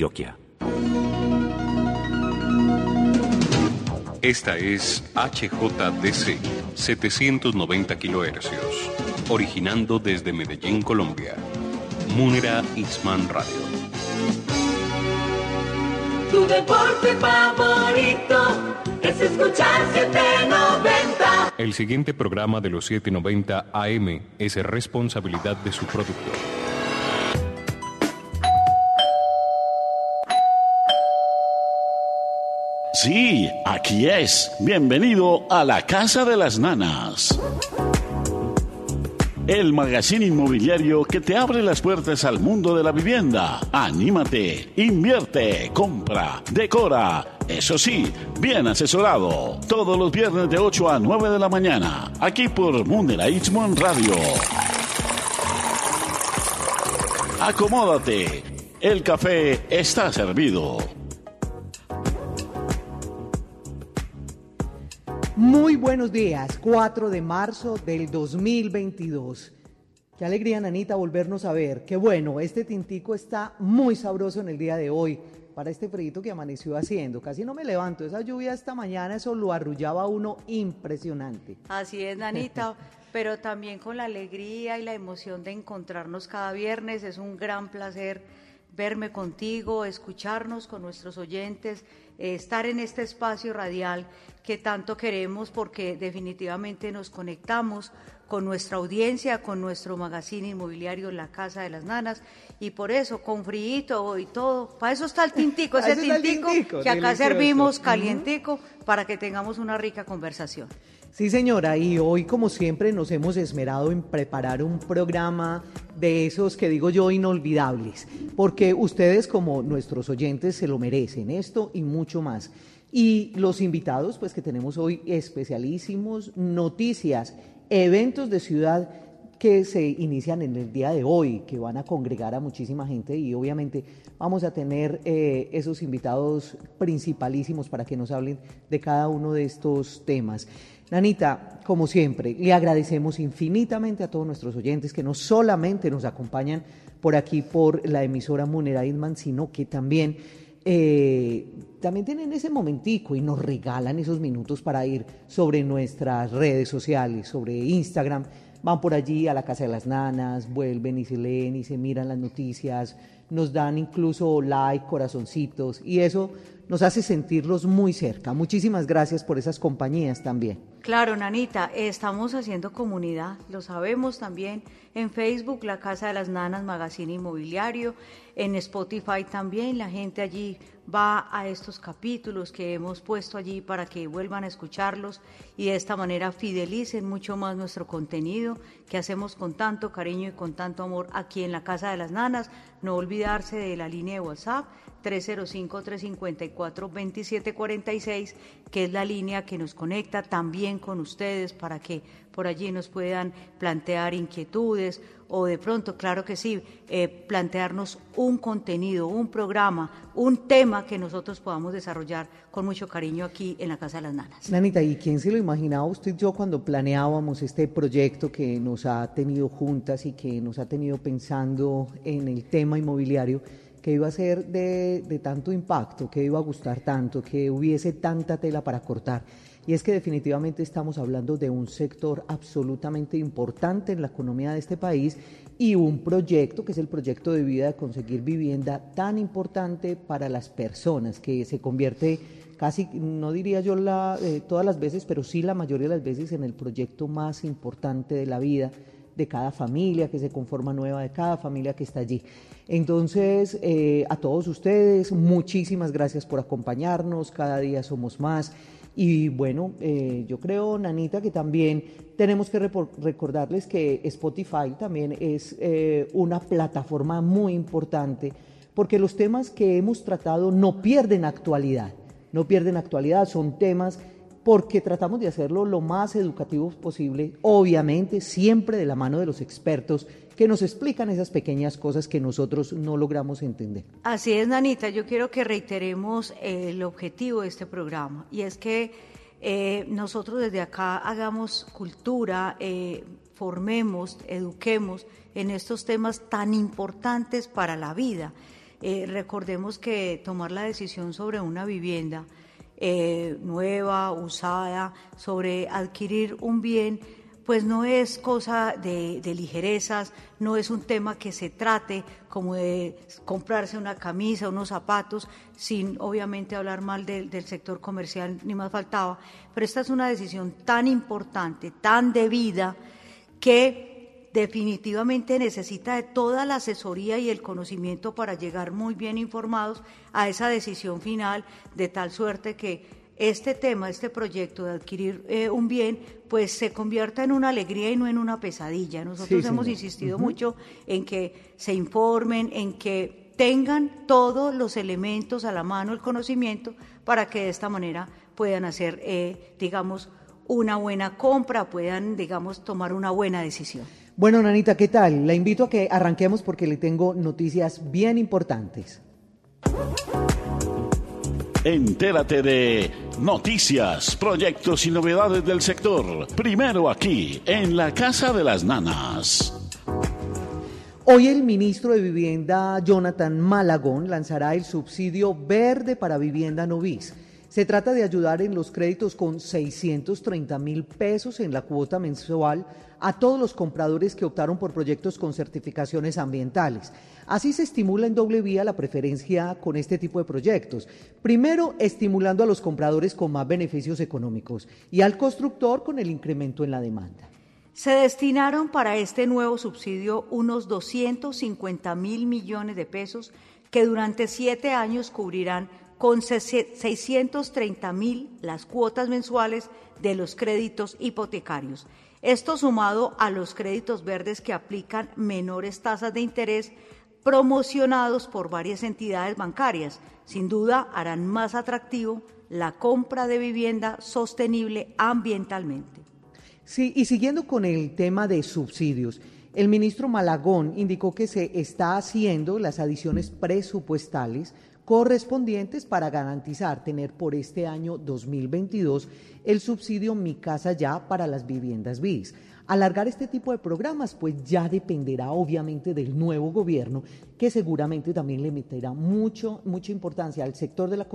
Antioquia. Esta es HJDC 790 kHz, originando desde Medellín, Colombia. Munera Isman Radio. Tu deporte favorito es escuchar 790. El siguiente programa de los 790 AM es responsabilidad de su productor. Sí, aquí es. Bienvenido a la Casa de las Nanas. El magazine inmobiliario que te abre las puertas al mundo de la vivienda. Anímate, invierte, compra, decora. Eso sí, bien asesorado. Todos los viernes de 8 a 9 de la mañana. Aquí por Mundela Itzmon Radio. Acomódate. El café está servido. Muy buenos días, 4 de marzo del 2022. Qué alegría, Nanita, volvernos a ver. Qué bueno, este tintico está muy sabroso en el día de hoy para este frío que amaneció haciendo. Casi no me levanto, esa lluvia esta mañana, eso lo arrullaba uno impresionante. Así es, Nanita, pero también con la alegría y la emoción de encontrarnos cada viernes. Es un gran placer verme contigo, escucharnos con nuestros oyentes, eh, estar en este espacio radial que tanto queremos porque definitivamente nos conectamos con nuestra audiencia, con nuestro magazine inmobiliario La Casa de las Nanas y por eso con frío y todo, para eso está el tintico, ese tintico, que acá servimos calientico para que tengamos una rica conversación. Sí, señora, y hoy, como siempre, nos hemos esmerado en preparar un programa de esos que digo yo inolvidables, porque ustedes como nuestros oyentes se lo merecen, esto y mucho más. Y los invitados, pues que tenemos hoy especialísimos, noticias, eventos de ciudad que se inician en el día de hoy, que van a congregar a muchísima gente y obviamente vamos a tener eh, esos invitados principalísimos para que nos hablen de cada uno de estos temas. Nanita, como siempre, le agradecemos infinitamente a todos nuestros oyentes que no solamente nos acompañan por aquí por la emisora Munera Idman, sino que también, eh, también tienen ese momentico y nos regalan esos minutos para ir sobre nuestras redes sociales, sobre Instagram. Van por allí a la casa de las nanas, vuelven y se leen y se miran las noticias, nos dan incluso like, corazoncitos y eso nos hace sentirlos muy cerca. Muchísimas gracias por esas compañías también. Claro, Nanita, estamos haciendo comunidad, lo sabemos también en Facebook, la Casa de las Nanas, Magazine Inmobiliario, en Spotify también, la gente allí va a estos capítulos que hemos puesto allí para que vuelvan a escucharlos y de esta manera fidelicen mucho más nuestro contenido que hacemos con tanto cariño y con tanto amor aquí en la Casa de las Nanas. No olvidarse de la línea de WhatsApp 305-354-2746, que es la línea que nos conecta también con ustedes para que por allí nos puedan plantear inquietudes o de pronto, claro que sí, eh, plantearnos un contenido, un programa, un tema que nosotros podamos desarrollar con mucho cariño aquí en la Casa de las Nanas. Nanita, ¿y quién se lo imaginaba usted y yo cuando planeábamos este proyecto que nos ha tenido juntas y que nos ha tenido pensando en el tema inmobiliario? Que iba a ser de, tanto impacto, que iba a gustar tanto, que hubiese tanta tela para cortar. Y es que definitivamente estamos hablando de un sector absolutamente importante en la economía de este país y un proyecto que es el proyecto de vida de conseguir vivienda tan importante para las personas, que se convierte casi, no diría yo la, eh, todas las veces, pero sí la mayoría de las veces en el proyecto más importante de la vida de cada familia que se conforma nueva, de cada familia que está allí. Entonces, eh, a todos ustedes, muchísimas gracias por acompañarnos, cada día somos más. Y bueno, eh, yo creo, Nanita, que también tenemos que recordarles que Spotify también es eh, una plataforma muy importante porque los temas que hemos tratado no pierden actualidad, no pierden actualidad, son temas porque tratamos de hacerlo lo más educativo posible, obviamente siempre de la mano de los expertos que nos explican esas pequeñas cosas que nosotros no logramos entender. Así es, Nanita, yo quiero que reiteremos el objetivo de este programa y es que eh, nosotros desde acá hagamos cultura, eh, formemos, eduquemos en estos temas tan importantes para la vida Eh, recordemos que tomar la decisión sobre una vivienda eh, nueva, usada, sobre adquirir un bien, pues no es cosa de, ligerezas, no es un tema que se trate como de comprarse una camisa, unos zapatos, sin obviamente hablar mal del sector comercial, ni más faltaba, pero esta es una decisión tan importante, tan debida, que definitivamente necesita de toda la asesoría y el conocimiento para llegar muy bien informados a esa decisión final, de tal suerte que este tema, este proyecto de adquirir eh, un bien, pues se convierta en una alegría y no en una pesadilla. Nosotros hemos insistido mucho en que se informen, en que tengan todos los elementos a la mano, el conocimiento, para que de esta manera puedan hacer, eh, digamos, una buena compra, puedan, digamos, tomar una buena decisión. Bueno, Nanita, ¿qué tal? La invito a que arranquemos porque le tengo noticias bien importantes. Entérate de noticias, proyectos y novedades del sector. Primero aquí, en la Casa de las Nanas. Hoy el ministro de Vivienda, Jonathan Malagón, lanzará el subsidio verde para vivienda novis. Se trata de ayudar en los créditos con 630 mil pesos en la cuota mensual a todos los compradores que optaron por proyectos con certificaciones ambientales. Así se estimula en doble vía la preferencia con este tipo de proyectos. Primero, estimulando a los compradores con más beneficios económicos y al constructor con el incremento en la demanda. Se destinaron para este nuevo subsidio unos 250 mil millones de pesos que durante siete años cubrirán con 630 mil las cuotas mensuales de los créditos hipotecarios. Esto sumado a los créditos verdes que aplican menores tasas de interés promocionados por varias entidades bancarias, sin duda harán más atractivo la compra de vivienda sostenible ambientalmente. Sí, y siguiendo con el tema de subsidios, el ministro Malagón indicó que se está haciendo las adiciones presupuestales correspondientes para garantizar tener por este año 2022 el subsidio Mi Casa Ya para las viviendas BIS. Alargar este tipo de programas pues ya dependerá obviamente del nuevo gobierno que seguramente también le meterá mucho, mucha importancia al sector de la,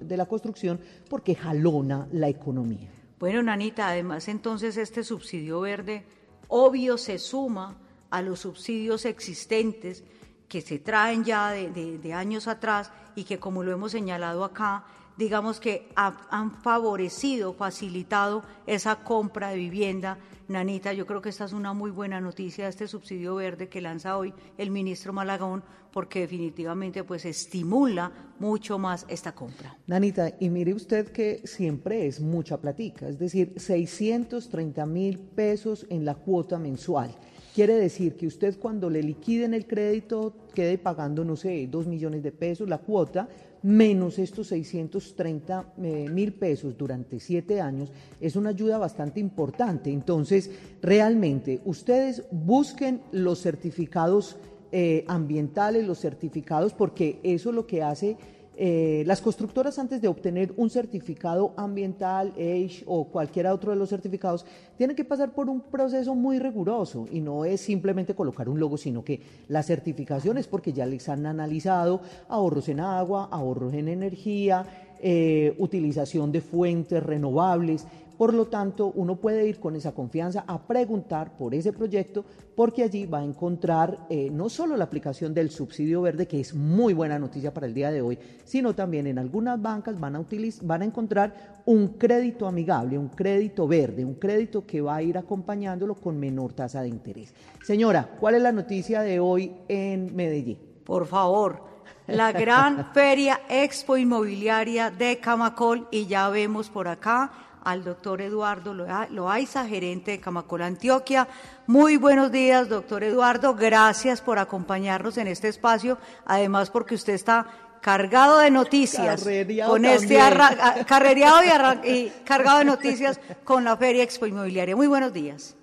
de la construcción porque jalona la economía. Bueno, Nanita, además entonces este subsidio verde obvio se suma a los subsidios existentes que se traen ya de, años atrás y que, como lo hemos señalado acá, digamos que han favorecido, facilitado esa compra de vivienda. Nanita, yo creo que esta es una muy buena noticia, este subsidio verde que lanza hoy el ministro Malagón, porque definitivamente pues estimula mucho más esta compra. Nanita, y mire usted que siempre es mucha platica, es decir, 630 mil pesos en la cuota mensual. Quiere decir que usted cuando le liquiden el crédito quede pagando, no sé, dos millones de pesos la cuota, menos estos 630 eh, mil pesos durante siete años, es una ayuda bastante importante. Entonces, realmente, ustedes busquen los certificados eh, ambientales, los certificados, porque eso lo que hace eh, las constructoras antes de obtener un certificado ambiental, AGE o cualquier otro de los certificados, tienen que pasar por un proceso muy riguroso y no es simplemente colocar un logo, sino que la certificación es porque ya les han analizado ahorros en agua, ahorros en energía, eh, utilización de fuentes renovables, por lo tanto, uno puede ir con esa confianza a preguntar por ese proyecto porque allí va a encontrar eh, no solo la aplicación del subsidio verde, que es muy buena noticia para el día de hoy, sino también en algunas bancas van a, van a encontrar un crédito amigable, un crédito verde, un crédito que va a ir acompañándolo con menor tasa de interés. Señora, ¿cuál es la noticia de hoy en Medellín? Por favor, la gran feria expo inmobiliaria de Camacol y ya vemos por acá al doctor Eduardo Loaiza, gerente de Camacol Antioquia. Muy buenos días, doctor Eduardo. Gracias por acompañarnos en este espacio, además porque usted está cargado de noticias con este carrereado y, cargado de noticias con la Feria Expo Inmobiliaria. Muy buenos días.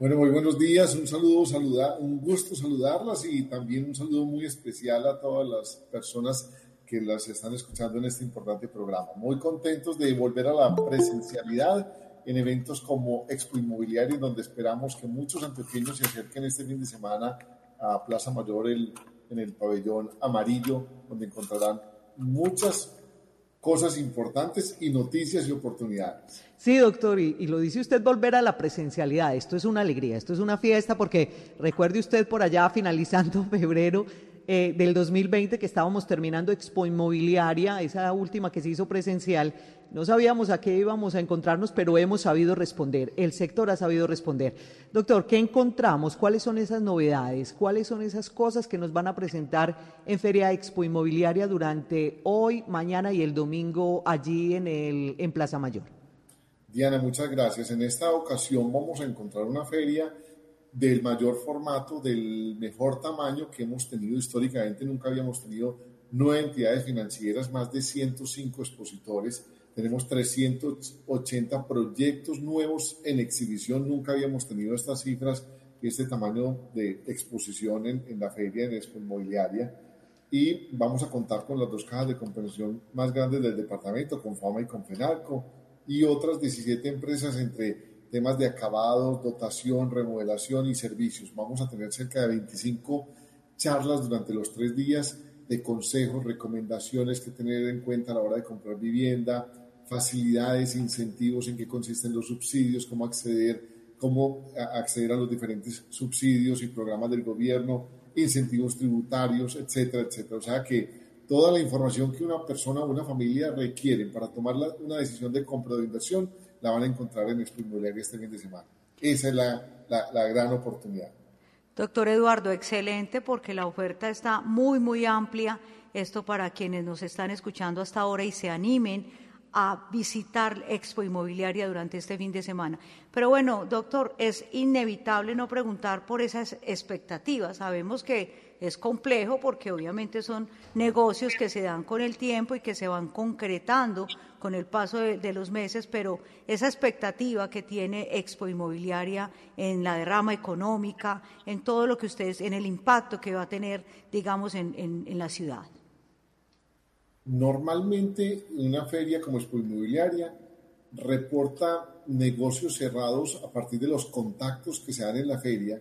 Bueno, muy buenos días, un saludo, saludar, un gusto saludarlas y también un saludo muy especial a todas las personas que las están escuchando en este importante programa. Muy contentos de volver a la presencialidad en eventos como Expo Inmobiliario, donde esperamos que muchos antioqueños se acerquen este fin de semana a Plaza Mayor el, en el pabellón amarillo, donde encontrarán muchas cosas importantes y noticias y oportunidades. Sí, doctor, y, y, lo dice usted volver a la presencialidad. Esto es una alegría, esto es una fiesta, porque recuerde usted por allá finalizando febrero eh, del 2020 que estábamos terminando Expo Inmobiliaria, esa última que se hizo presencial, no sabíamos a qué íbamos a encontrarnos, pero hemos sabido responder, el sector ha sabido responder. Doctor, ¿qué encontramos? ¿Cuáles son esas novedades? ¿Cuáles son esas cosas que nos van a presentar en Feria Expo Inmobiliaria durante hoy, mañana y el domingo allí en, el, en Plaza Mayor? Diana, muchas gracias. En esta ocasión vamos a encontrar una feria del mayor formato, del mejor tamaño que hemos tenido históricamente. Nunca habíamos tenido nueve entidades financieras, más de 105 expositores. Tenemos 380 proyectos nuevos en exhibición. Nunca habíamos tenido estas cifras y este tamaño de exposición en, en la feria en Expo Inmobiliaria. Y vamos a contar con las dos cajas de compensación más grandes del departamento, con FAMA y con FENALCO, y otras 17 empresas entre temas de acabados, dotación, remodelación y servicios. Vamos a tener cerca de 25 charlas durante los tres días de consejos, recomendaciones que tener en cuenta a la hora de comprar vivienda, facilidades, incentivos, en qué consisten los subsidios, cómo acceder, cómo acceder a los diferentes subsidios y programas del gobierno, incentivos tributarios, etcétera, etcétera. O sea que toda la información que una persona o una familia requiere para tomar una decisión de compra o de inversión la van a encontrar en Inmobiliaria este fin de semana. Esa es la, la, la gran oportunidad. Doctor Eduardo, excelente porque la oferta está muy, muy amplia. Esto para quienes nos están escuchando hasta ahora y se animen a visitar Expo Inmobiliaria durante este fin de semana. Pero bueno, doctor, es inevitable no preguntar por esas expectativas. Sabemos que es complejo porque obviamente son negocios que se dan con el tiempo y que se van concretando con el paso de, los meses, pero esa expectativa que tiene Expo Inmobiliaria en la derrama económica, en todo lo que ustedes, en el impacto que va a tener, digamos, en la ciudad. Normalmente una feria como Expo Inmobiliaria reporta negocios cerrados a partir de los contactos que se dan en la feria.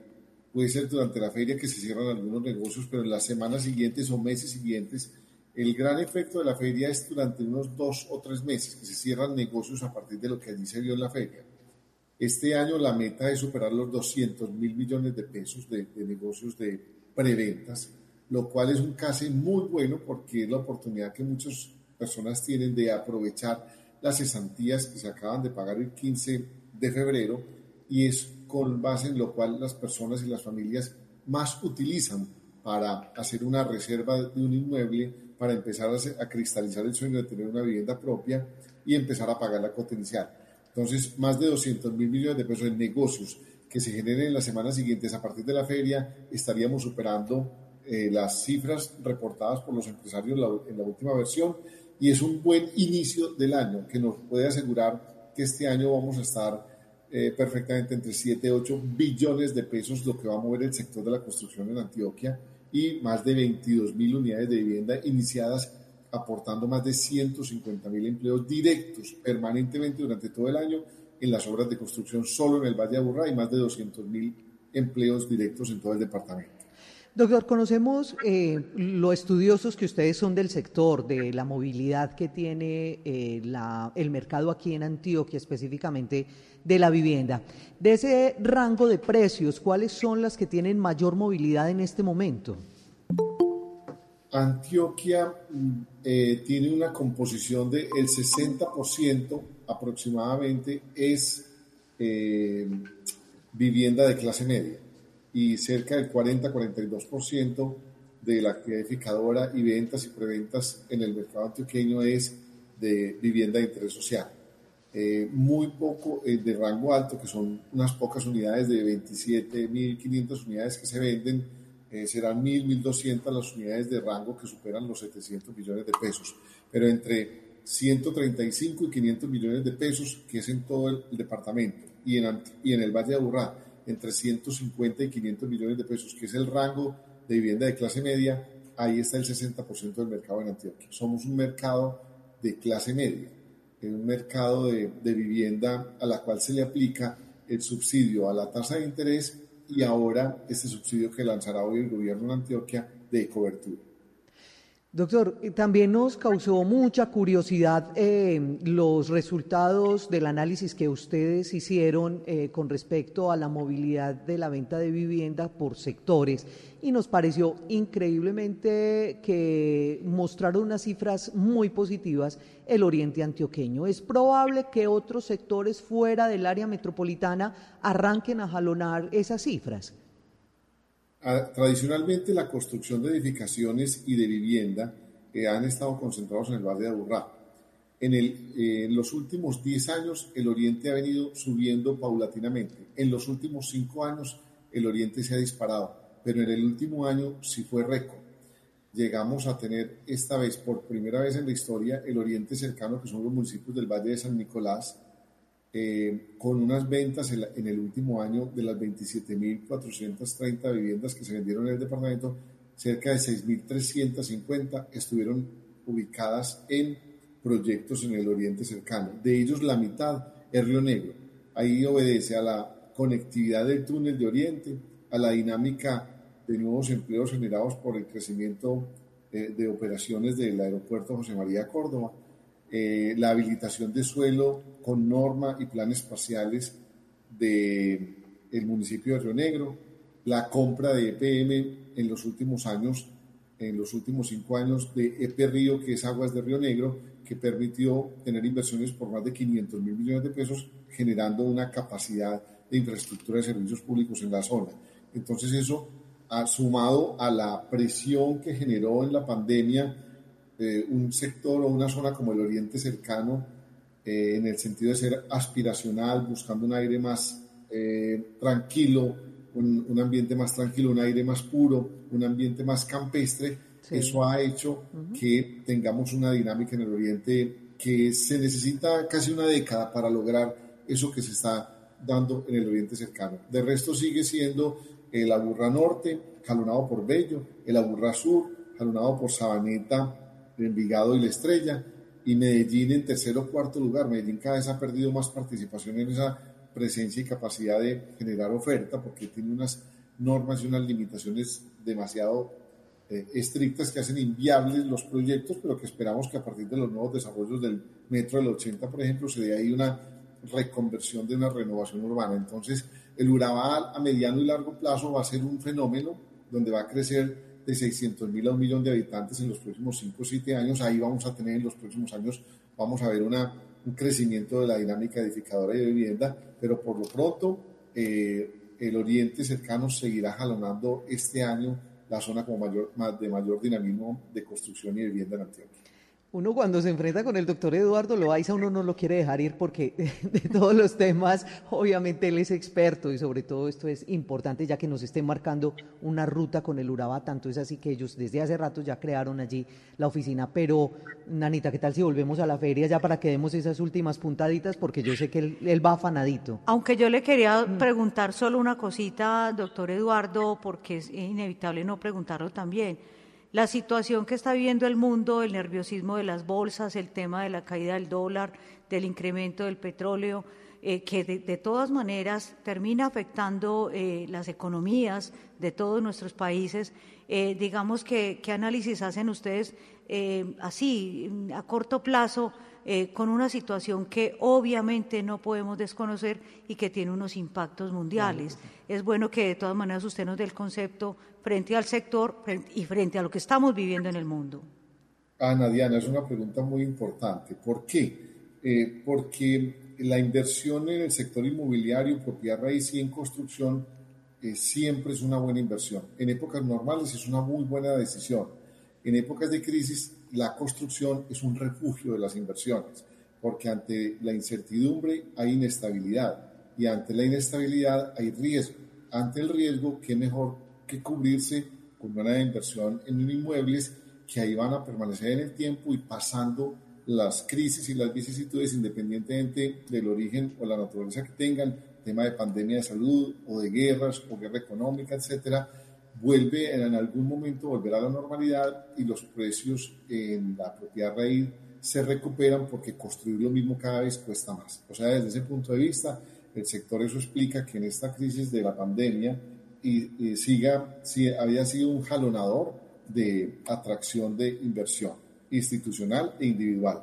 Puede ser durante la feria que se cierran algunos negocios, pero en las semanas siguientes o meses siguientes el gran efecto de la feria es durante unos dos o tres meses que se cierran negocios a partir de lo que allí se vio en la feria. Este año la meta es superar los 200 mil millones de pesos de, de negocios de preventas, lo cual es un case muy bueno porque es la oportunidad que muchas personas tienen de aprovechar las cesantías que se acaban de pagar el 15 de febrero y es con base en lo cual las personas y las familias más utilizan para hacer una reserva de un inmueble para empezar a, cristalizar el sueño de tener una vivienda propia y empezar a pagar la cuota. Entonces, más de 200 mil millones de pesos en negocios que se generen en las semanas siguientes a partir de la feria, estaríamos superando eh, las cifras reportadas por los empresarios en la, última versión y es un buen inicio del año que nos puede asegurar que este año vamos a estar eh, perfectamente entre 7 y 8 billones de pesos, lo que va a mover el sector de la construcción en Antioquia y más de 22 mil unidades de vivienda iniciadas, aportando más de 150 mil empleos directos permanentemente durante todo el año en las obras de construcción solo en el Valle de Aburrá y más de 200 mil empleos directos en todo el departamento. Doctor, conocemos eh, lo estudiosos que ustedes son del sector, de la movilidad que tiene eh, la, el mercado aquí en Antioquia, específicamente de la vivienda. De ese rango de precios, ¿cuáles son las que tienen mayor movilidad en este momento? Antioquia eh, tiene una composición de 60% aproximadamente es eh, vivienda de clase media y cerca del 40-42% de la actividad edificadora y ventas y preventas en el mercado antioqueño es de vivienda de interés social. Eh, muy poco eh, de rango alto, que son unas pocas unidades de 27.500 unidades que se venden, eh, serán 1.000, 1.200 las unidades de rango que superan los 700 millones de pesos, pero entre 135 y 500 millones de pesos, que es en todo el, el departamento, y en, y en el Valle de Aburrá, entre 150 y 500 millones de pesos, que es el rango de vivienda de clase media, ahí está el 60% del mercado en Antioquia. Somos un mercado de clase media, un mercado de, vivienda a la cual se le aplica el subsidio a la tasa de interés y ahora este subsidio que lanzará hoy el gobierno en Antioquia de cobertura. Doctor, también nos causó mucha curiosidad eh, los resultados del análisis que ustedes hicieron eh, con respecto a la movilidad de la venta de vivienda por sectores y nos pareció increíblemente que mostraron unas cifras muy positivas el oriente antioqueño. ¿Es probable que otros sectores fuera del área metropolitana arranquen a jalonar esas cifras? Tradicionalmente la construcción de edificaciones y de vivienda que han estado concentrados en el barrio de Aburrá. En, el, en los últimos 10 años el Oriente ha venido subiendo paulatinamente. En los últimos 5 años el Oriente se ha disparado, pero en el último año sí fue récord. Llegamos a tener esta vez, por primera vez en la historia, el Oriente cercano, que son los municipios del Valle de San Nicolás, eh, con unas ventas en, el último año de las 27.430 viviendas que se vendieron en el departamento, cerca de 6.350 estuvieron ubicadas en proyectos en el oriente cercano. De ellos la mitad es Río Negro. Ahí obedece a la conectividad del túnel de oriente, a la dinámica de nuevos empleos generados por el crecimiento eh, de operaciones del aeropuerto José María Córdoba, eh, la habilitación de suelo con norma y planes espaciales del el municipio de Río Negro, la compra de EPM en los últimos años, en los últimos cinco años de EP Río, que es Aguas de Río Negro, que permitió tener inversiones por más de 500 mil millones de pesos, generando una capacidad de infraestructura de servicios públicos en la zona. Entonces eso, sumado a la presión que generó en la pandemia un sector o una zona como el Oriente Cercano, eh, en el sentido de ser aspiracional, buscando un aire más eh, tranquilo, un, ambiente más tranquilo, un aire más puro, un ambiente más campestre, eso ha hecho que tengamos una dinámica en el Oriente que se necesita casi una década para lograr eso que se está dando en el Oriente Cercano. De resto sigue siendo el Aburra Norte, jalonado por Bello, el Aburra Sur, jalonado por Sabaneta, Envigado y La Estrella, y Medellín en tercero o cuarto lugar. Medellín cada vez ha perdido más participación en esa presencia y capacidad de generar oferta porque tiene unas normas y unas limitaciones demasiado eh, estrictas que hacen inviables los proyectos, pero que esperamos que a partir de los nuevos desarrollos del metro del 80, por ejemplo, se dé ahí una reconversión de una renovación urbana. Entonces, el Urabá a mediano y largo plazo va a ser un fenómeno donde va a crecer de 600 mil a un millón de habitantes en los próximos 5 o 7 años. Ahí vamos a tener en los próximos años, vamos a ver un crecimiento de la dinámica edificadora y de vivienda, pero por lo pronto eh, el oriente cercano seguirá jalonando este año la zona como mayor, de mayor dinamismo de construcción y vivienda en Antioquia. Uno cuando se enfrenta con el doctor Eduardo Loaiza, uno no lo quiere dejar ir porque de todos los temas, obviamente él es experto y sobre todo esto es importante ya que nos esté marcando una ruta con el Urabá, tanto es así que ellos desde hace rato ya crearon allí la oficina. Pero, Nanita, ¿qué tal si volvemos a la feria ya para que demos esas últimas puntaditas? Porque yo sé que él, él va afanadito. Aunque yo le quería mm. preguntar solo una cosita, doctor Eduardo, porque es inevitable no preguntarlo también la situación que está viviendo el mundo, el nerviosismo de las bolsas, el tema de la caída del dólar, del incremento del petróleo, eh, que de, todas maneras termina afectando eh, las economías de todos nuestros países. Eh, digamos que, ¿qué análisis hacen ustedes así, a corto plazo, con una situación que obviamente no podemos desconocer y que tiene unos impactos mundiales? Es bueno que de todas maneras usted nos dé el concepto frente al sector y frente a lo que estamos viviendo en el mundo? Ana Diana, es una pregunta muy importante. ¿Por qué? Eh, porque la inversión en el sector inmobiliario, propiedad raíz y en construcción eh, siempre es una buena inversión. En épocas normales es una muy buena decisión. En épocas de crisis, la construcción es un refugio de las inversiones, porque ante la incertidumbre hay inestabilidad y ante la inestabilidad hay riesgo. Ante el riesgo, ¿qué mejor que cubrirse con una inversión en inmuebles que ahí van a permanecer en el tiempo y pasando las crisis y las vicisitudes independientemente del origen o la naturaleza que tengan, tema de pandemia de salud o de guerras o guerra económica, etcétera, vuelve en algún momento volver a la normalidad y los precios en la propiedad raíz se recuperan porque construir lo mismo cada vez cuesta más. O sea, desde ese punto de vista, el sector eso explica que en esta crisis de la pandemia y, siga, si había sido un jalonador de atracción de inversión institucional e individual.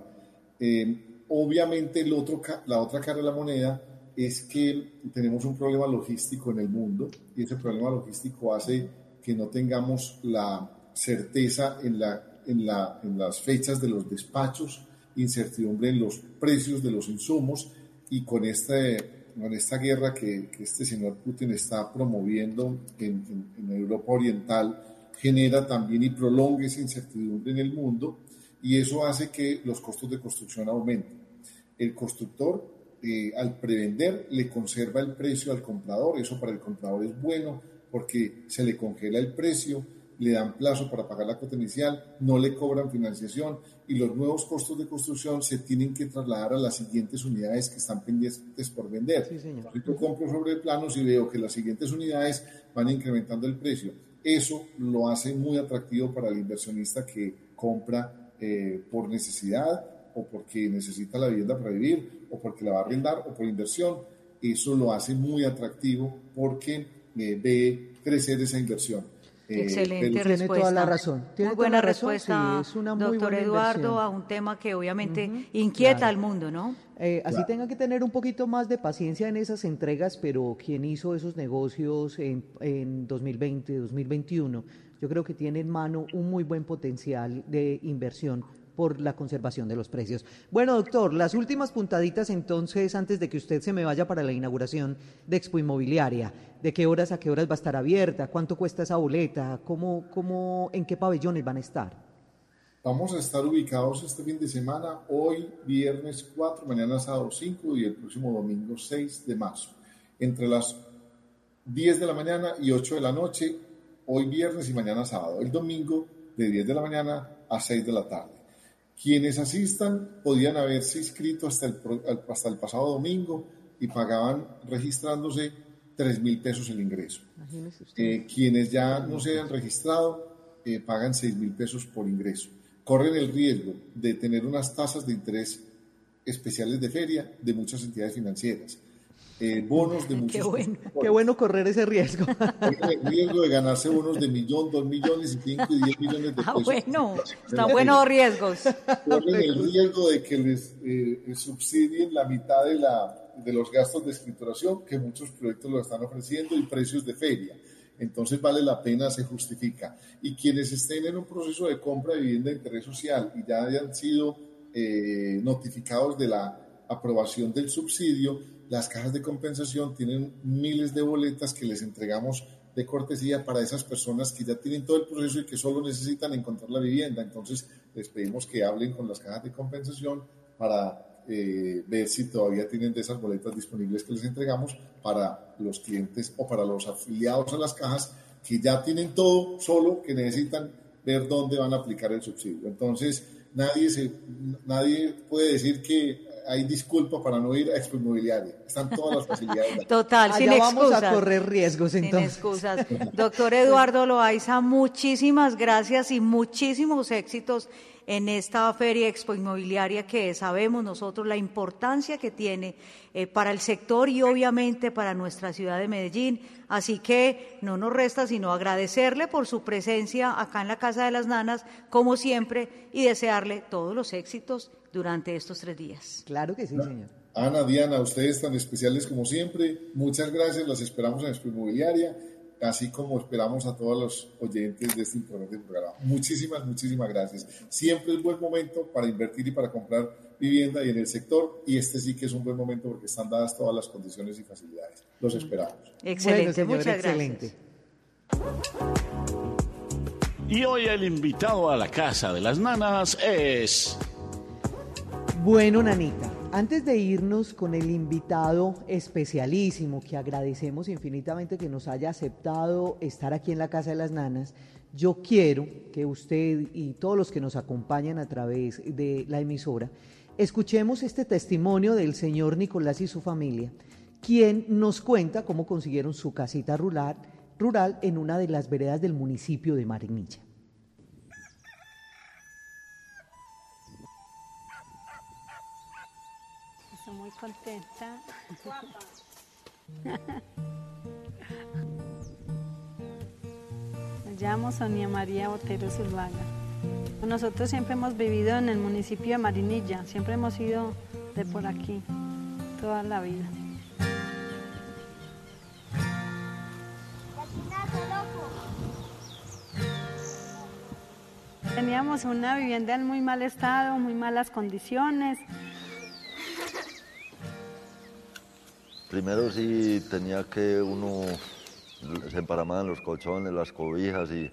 Eh, obviamente el otro, la otra cara de la moneda es que tenemos un problema logístico en el mundo y ese problema logístico hace que no tengamos la certeza en, la, en, la, en las fechas de los despachos, incertidumbre en los precios de los insumos y con, este, con esta guerra que, que este señor Putin está promoviendo en, en, Europa Oriental genera también y prolonga esa incertidumbre en el mundo y eso hace que los costos de construcción aumenten. El constructor eh, al prevender le conserva el precio al comprador, eso para el comprador es bueno porque se le congela el precio, le dan plazo para pagar la cuota inicial, no le cobran financiación y los nuevos costos de construcción se tienen que trasladar a las siguientes unidades que están pendientes por vender. Sí, señor. yo compro sobre planos y veo que las siguientes unidades van incrementando el precio. Eso lo hace muy atractivo para el inversionista que compra eh, por necesidad o porque necesita la vivienda para vivir o porque la va a arrendar o por inversión. Eso lo hace muy atractivo porque eh, ve crecer esa inversión. Eh, Excelente respuesta. Tiene toda la razón. Tiene muy buena respuesta, es una doctor Eduardo, a un tema que obviamente inquieta al mundo, ¿no? Eh, así tenga que tener un poquito más de paciencia en esas entregas, pero quien hizo esos negocios en, en 2020, 2021, yo creo que tiene en mano un muy buen potencial de inversión por la conservación de los precios. Bueno, doctor, las últimas puntaditas entonces, antes de que usted se me vaya para la inauguración de Expo Inmobiliaria. ¿De qué horas a qué horas va a estar abierta? ¿Cuánto cuesta esa boleta? ¿Cómo, cómo, ¿En qué pabellones van a estar? Vamos a estar ubicados este fin de semana, hoy viernes 4, mañana sábado 5 y el próximo domingo 6 de marzo. Entre las 10 de la mañana y 8 de la noche, hoy viernes y mañana sábado. El domingo de 10 de la mañana a 6 de la tarde. Quienes asistan podían haberse inscrito hasta el, hasta el pasado domingo y pagaban registrándose 3 mil pesos el ingreso. Eh, quienes ya no se hayan registrado eh, pagan 6 mil pesos por ingreso. Corren el riesgo de tener unas tasas de interés especiales de feria de muchas entidades financieras eh, bonos de muchos. Qué bueno, qué bueno correr ese riesgo. El riesgo de ganarse bonos de millón, dos millones y cinco y diez millones de ah, pesos. Ah, bueno, están buenos riesgos. Corren el riesgo de que les eh, subsidien la mitad de, la, de los gastos de escrituración, que muchos proyectos lo están ofreciendo, y precios de feria. Entonces vale la pena, se justifica. Y quienes estén en un proceso de compra de vivienda de interés social y ya hayan sido eh, notificados de la aprobación del subsidio, las cajas de compensación tienen miles de boletas que les entregamos de cortesía para esas personas que ya tienen todo el proceso y que solo necesitan encontrar la vivienda. Entonces, les pedimos que hablen con las cajas de compensación para eh, ver si todavía tienen de esas boletas disponibles que les entregamos para los clientes o para los afiliados a las cajas que ya tienen todo, solo que necesitan ver dónde van a aplicar el subsidio. Entonces, nadie, se, nadie puede decir que hay disculpa para no ir a Expo Inmobiliaria. Están todas las facilidades. Total, sin excusas. vamos a correr riesgos entonces. Sin excusas. Doctor Eduardo Loaiza, muchísimas gracias y muchísimos éxitos en esta feria Expo Inmobiliaria que sabemos nosotros la importancia que tiene eh, para el sector y obviamente para nuestra ciudad de Medellín. Así que no nos resta sino agradecerle por su presencia acá en la Casa de las Nanas, como siempre, y desearle todos los éxitos durante estos tres días. Claro que sí, señor. Ana, Diana, ustedes tan especiales como siempre, muchas gracias, las esperamos en Expo Inmobiliaria así como esperamos a todos los oyentes de este importante programa. Muchísimas, muchísimas gracias. Siempre es buen momento para invertir y para comprar vivienda y en el sector, y este sí que es un buen momento porque están dadas todas las condiciones y facilidades. Los esperamos. Excelente, muchas excelente. Y hoy el invitado a la Casa de las Nanas es... Bueno, Nanita. Antes de irnos con el invitado especialísimo, que agradecemos infinitamente que nos haya aceptado estar aquí en la Casa de las Nanas, yo quiero que usted y todos los que nos acompañan a través de la emisora, escuchemos este testimonio del señor Nicolás y su familia, quien nos cuenta cómo consiguieron su casita rural, en una de las veredas del municipio de Marinilla. Contenta. llamo Sonia María Botero Zuluaga. Nosotros siempre hemos vivido en el municipio de Marinilla, siempre hemos ido de por aquí toda la vida. Teníamos una vivienda en muy mal estado, muy malas condiciones. Primero sí tenía que uno se emparamaba en los colchones, las cobijas y,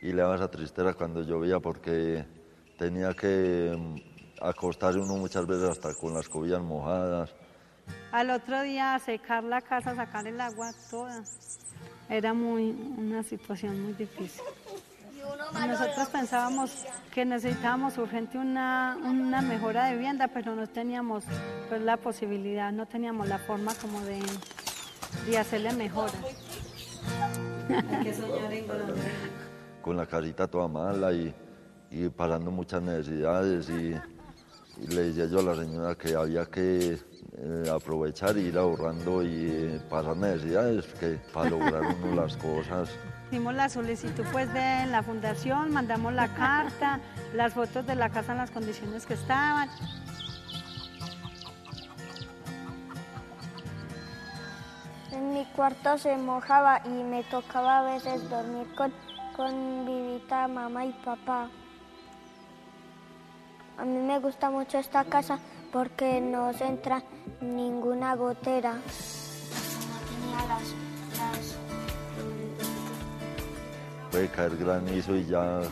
y le daba esa tristeza cuando llovía porque tenía que mm, acostarse uno muchas veces hasta con las cobijas mojadas. Al otro día secar la casa, sacar el agua toda. Era muy una situación muy difícil. Nosotros pensábamos que necesitábamos urgente una, una mejora de vivienda, pero no teníamos pues, la posibilidad, no teníamos la forma como de, de hacerle mejora. Con la carita toda mala y, y pasando muchas necesidades y, y le decía yo a la señora que había que eh, aprovechar e ir ahorrando y eh, pasar necesidades que para lograr uno las cosas. Hicimos la solicitud pues de la fundación, mandamos la carta, las fotos de la casa en las condiciones que estaban. En mi cuarto se mojaba y me tocaba a veces dormir con, con Vivita, mamá y papá. A mí me gusta mucho esta casa porque no se entra ninguna gotera. No tenía las, las puede caer granizo y ya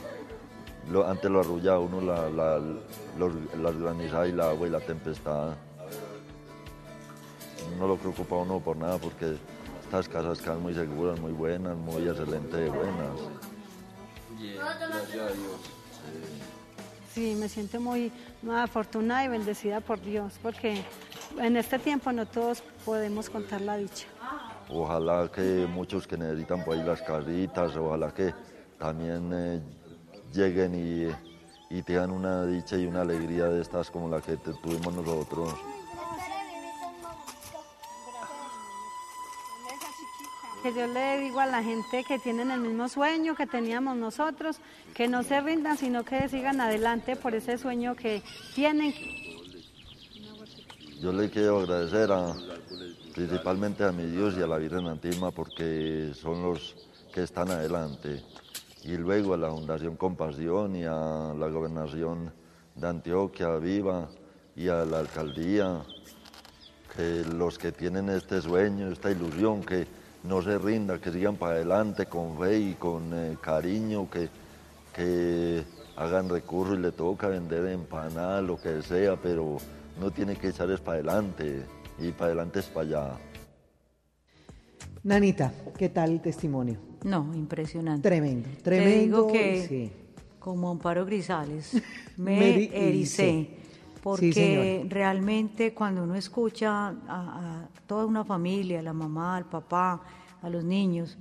antes lo arrullaba uno la, la, granizadas y la agua y la tempestad. No lo preocupa uno por nada porque estas casas quedan muy seguras, muy buenas, muy excelentes buenas. Sí, me siento muy afortunada y bendecida por Dios, porque en este tiempo no todos podemos contar la dicha. Ojalá que muchos que necesitan por ahí las casitas, ojalá que también eh, lleguen y, y tengan una dicha y una alegría de estas como la que tuvimos nosotros. Que yo le digo a la gente que tienen el mismo sueño que teníamos nosotros, que no se rindan, sino que sigan adelante por ese sueño que tienen. Yo le quiero agradecer a, principalmente a mi Dios y a la Virgen Santísima porque son los que están adelante. Y luego a la Fundación Compasión y a la Gobernación de Antioquia Viva y a la Alcaldía, que los que tienen este sueño, esta ilusión, que no se rinda, que sigan para adelante con fe y con eh, cariño, que, que hagan recursos y le toca vender empanadas, lo que sea, pero no tiene que echar es para adelante y para adelante es para allá. Nanita, ¿qué tal el testimonio? No, impresionante. Tremendo, Te tremendo. digo que sí. como Amparo Grisales me, Me eri- ericé. Porque Sí, realmente cuando uno escucha a, a toda una familia, a la mamá, al papá, a los niños,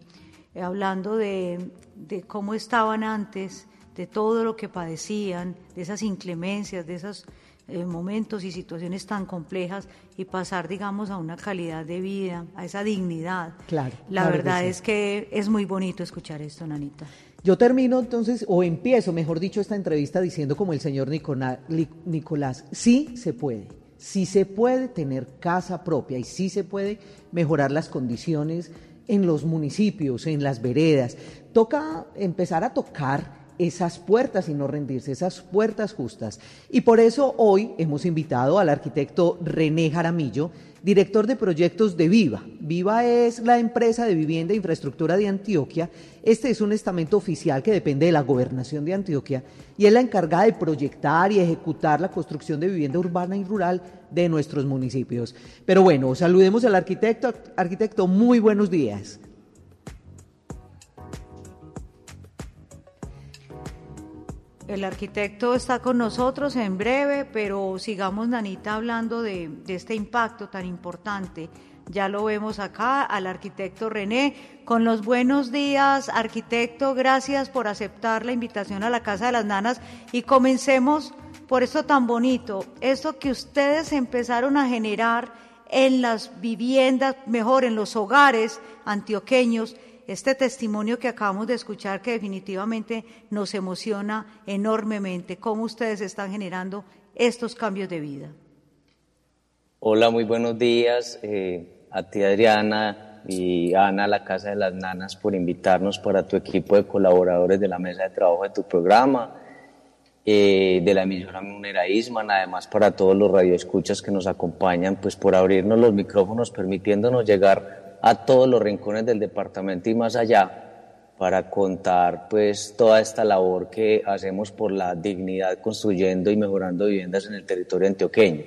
eh, hablando de, de cómo estaban antes, de todo lo que padecían, de esas inclemencias, de esos eh, momentos y situaciones tan complejas y pasar, digamos, a una calidad de vida, a esa dignidad. Claro, La claro que verdad sí. es que es muy bonito escuchar esto, Nanita. Yo termino entonces, o empiezo, mejor dicho, esta entrevista diciendo como el señor Nicona- Li- Nicolás, sí se puede, sí se puede tener casa propia y sí se puede mejorar las condiciones en los municipios, en las veredas. Toca empezar a tocar esas puertas y no rendirse, esas puertas justas. Y por eso hoy hemos invitado al arquitecto René Jaramillo, director de proyectos de Viva. Viva es la empresa de vivienda e infraestructura de Antioquia. Este es un estamento oficial que depende de la gobernación de Antioquia y es la encargada de proyectar y ejecutar la construcción de vivienda urbana y rural de nuestros municipios. Pero bueno, saludemos al arquitecto. Arquitecto, muy buenos días. El arquitecto está con nosotros en breve, pero sigamos, Nanita, hablando de, este impacto tan importante. Ya lo vemos acá al arquitecto René. Con los buenos días, arquitecto, gracias por aceptar la invitación a la Casa de las Nanas y comencemos por esto tan bonito, esto que ustedes empezaron a generar en las viviendas, mejor en los hogares antioqueños, este testimonio que acabamos de escuchar que definitivamente nos emociona enormemente, cómo ustedes están generando estos cambios de vida. Hola, muy buenos días eh, a ti Adriana y Ana, la Casa de las Nanas, por invitarnos para tu equipo de colaboradores de la mesa de trabajo de tu programa eh, de la emisora Munera Isman, además para todos los radioescuchas que nos acompañan, pues por abrirnos los micrófonos, permitiéndonos llegar a todos los rincones del departamento y más allá para contar pues toda esta labor que hacemos por la dignidad construyendo y mejorando viviendas en el territorio antioqueño.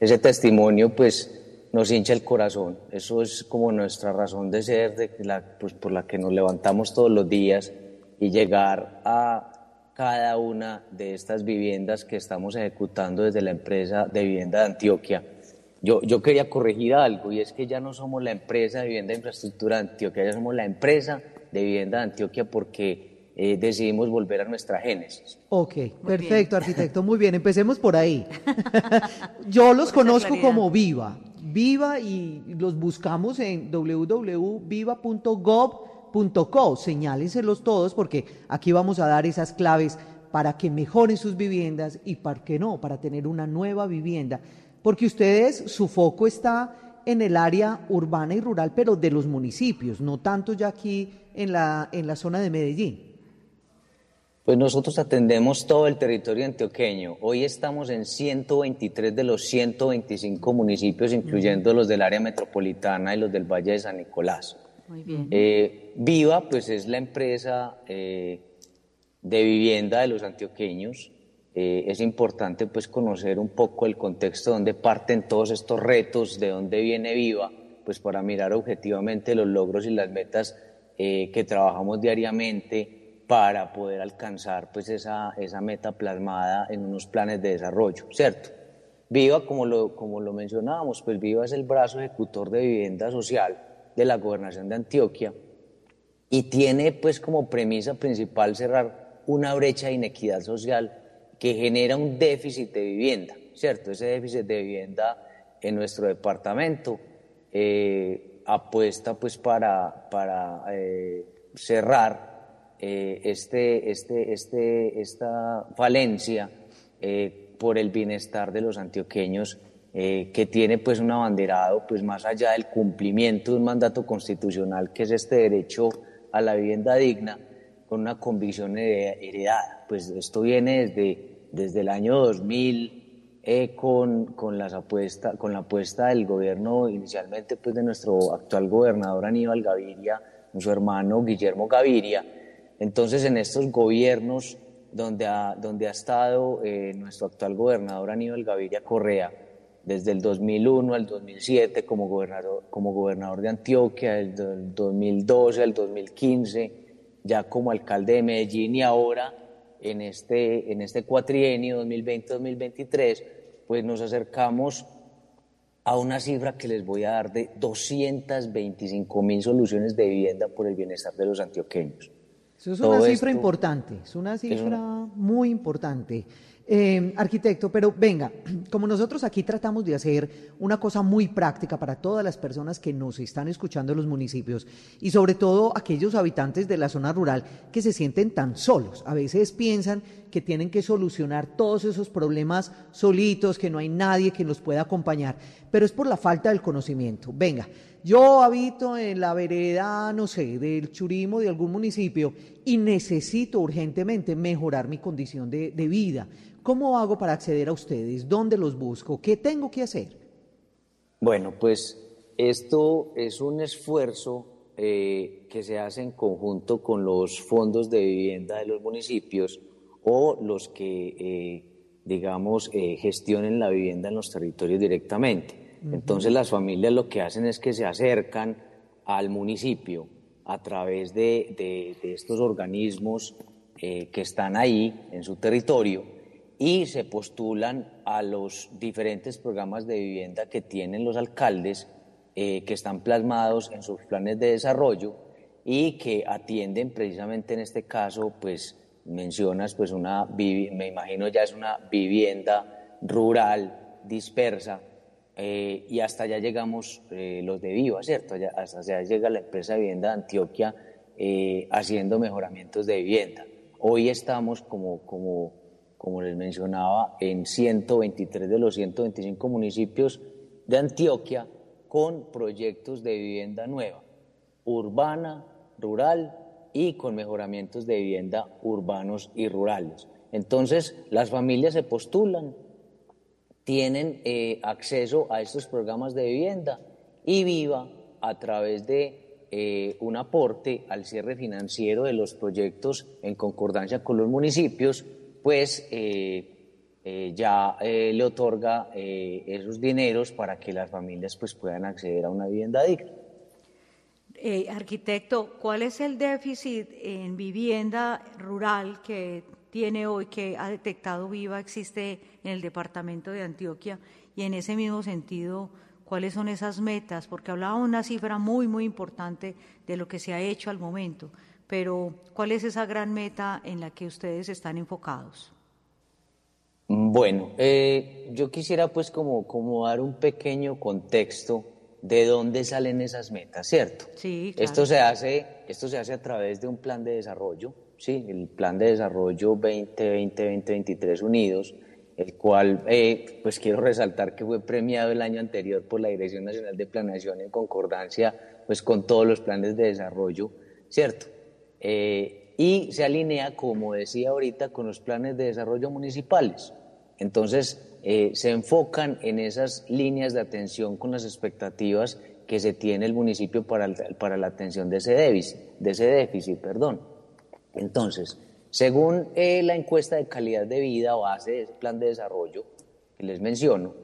Ese testimonio pues nos hincha el corazón, eso es como nuestra razón de ser, de la, pues, por la que nos levantamos todos los días y llegar a cada una de estas viviendas que estamos ejecutando desde la empresa de vivienda de Antioquia. Yo, yo quería corregir algo y es que ya no somos la empresa de vivienda de infraestructura de Antioquia, ya somos la empresa de vivienda de Antioquia porque eh, decidimos volver a nuestra génesis. Ok, perfecto, arquitecto, muy bien, empecemos por ahí. yo los conozco como Viva, Viva y los buscamos en www.viva.gov .co. Señálenselos todos porque aquí vamos a dar esas claves para que mejoren sus viviendas y, ¿para qué no?, para tener una nueva vivienda. Porque ustedes, su foco está en el área urbana y rural, pero de los municipios, no tanto ya aquí en la, en la zona de Medellín. Pues nosotros atendemos todo el territorio antioqueño. Hoy estamos en 123 de los 125 municipios, incluyendo los del área metropolitana y los del Valle de San Nicolás. Muy bien. Eh, Viva, pues es la empresa eh, de vivienda de los antioqueños. Eh, es importante pues conocer un poco el contexto de dónde parten todos estos retos, de dónde viene Viva, pues para mirar objetivamente los logros y las metas que trabajamos diariamente para poder alcanzar pues esa, esa meta plasmada en unos planes de desarrollo, ¿cierto? Viva, como lo, como lo mencionábamos, pues Viva es el brazo ejecutor de vivienda social de la gobernación de Antioquia y tiene pues como premisa principal cerrar una brecha de inequidad social que genera un déficit de vivienda, ¿cierto? Ese déficit de vivienda en nuestro departamento eh, apuesta pues para, para eh, cerrar eh, este, este, este, esta falencia por el bienestar de los antioqueños que tiene pues un abanderado pues más allá del cumplimiento de un mandato constitucional que es este derecho a la vivienda digna con una convicción heredada. Pues esto viene desde, desde el año 2000 eh, con, con, las apuesta, con la apuesta del gobierno inicialmente pues de nuestro actual gobernador Aníbal Gaviria, su hermano Guillermo Gaviria. Entonces en estos gobiernos donde ha, donde ha estado eh, nuestro actual gobernador Aníbal Gaviria Correa, desde el 2001 al 2007 como gobernador, como gobernador de Antioquia, desde el 2012 al 2015 ya como alcalde de Medellín y ahora en este, en este cuatrienio 2020-2023, pues nos acercamos a una cifra que les voy a dar de 225 mil soluciones de vivienda por el bienestar de los antioqueños. Eso es una cifra importante, es una cifra muy importante. Eh, arquitecto, pero venga, como nosotros aquí tratamos de hacer una cosa muy práctica para todas las personas que nos están escuchando en los municipios y sobre todo aquellos habitantes de la zona rural que se sienten tan solos, a veces piensan que tienen que solucionar todos esos problemas solitos, que no hay nadie que los pueda acompañar, pero es por la falta del conocimiento. Venga, yo habito en la vereda, no sé, del Churimo de algún municipio y necesito urgentemente mejorar mi condición de vida. ¿Cómo hago para acceder a ustedes? ¿Dónde los busco? ¿Qué tengo que hacer? Bueno, pues esto es un esfuerzo eh, que se hace en conjunto con los fondos de vivienda de los municipios o los que, eh, digamos, eh, gestionen la vivienda en los territorios directamente. Entonces las familias lo que hacen es que se acercan al municipio a través de, de estos organismos que están ahí en su territorio y se postulan a los diferentes programas de vivienda que tienen los alcaldes, eh, que están plasmados en sus planes de desarrollo y que atienden precisamente en este caso, pues mencionas, pues una, me imagino ya es una vivienda rural dispersa eh, y hasta allá llegamos eh, los de Viva, ¿cierto? hasta allá llega la empresa de vivienda de Antioquia haciendo mejoramientos de vivienda. Hoy estamos, como, como, como les mencionaba, en 123 de los 125 municipios de Antioquia con proyectos de vivienda nueva, urbana, rural y con mejoramientos de vivienda urbanos y rurales. Entonces, las familias se postulan, tienen eh, acceso a estos programas de vivienda y Viva, a través de eh, un aporte al cierre financiero de los proyectos en concordancia con los municipios, pues eh, ya le otorga esos dineros para que las familias pues, puedan acceder a una vivienda digna. arquitecto, ¿cuál es el déficit en vivienda rural que tiene hoy, que ha detectado Viva, existe en el departamento de Antioquia? Y en ese mismo sentido, ¿cuáles son esas metas? Porque hablaba una cifra muy, muy importante de lo que se ha hecho al momento, pero ¿cuál es esa gran meta en la que ustedes están enfocados? Bueno, eh, yo quisiera pues como, como dar un pequeño contexto de dónde salen esas metas, ¿cierto? Sí, claro. Esto se hace, esto se hace a través de un plan de desarrollo ¿sí? el Plan de Desarrollo 2020-2023 Unidos, el cual eh, pues quiero resaltar que fue premiado el año anterior por la Dirección Nacional de Planeación en concordancia pues con todos los planes de desarrollo, ¿cierto? Eh, y se alinea, como decía ahorita, con los planes de desarrollo municipales. Entonces, eh, se enfocan en esas líneas de atención con las expectativas que se tiene el municipio para, para la atención de ese déficit, de ese déficit perdón. Entonces, según eh, la encuesta de calidad de vida base de ese plan de desarrollo que les menciono,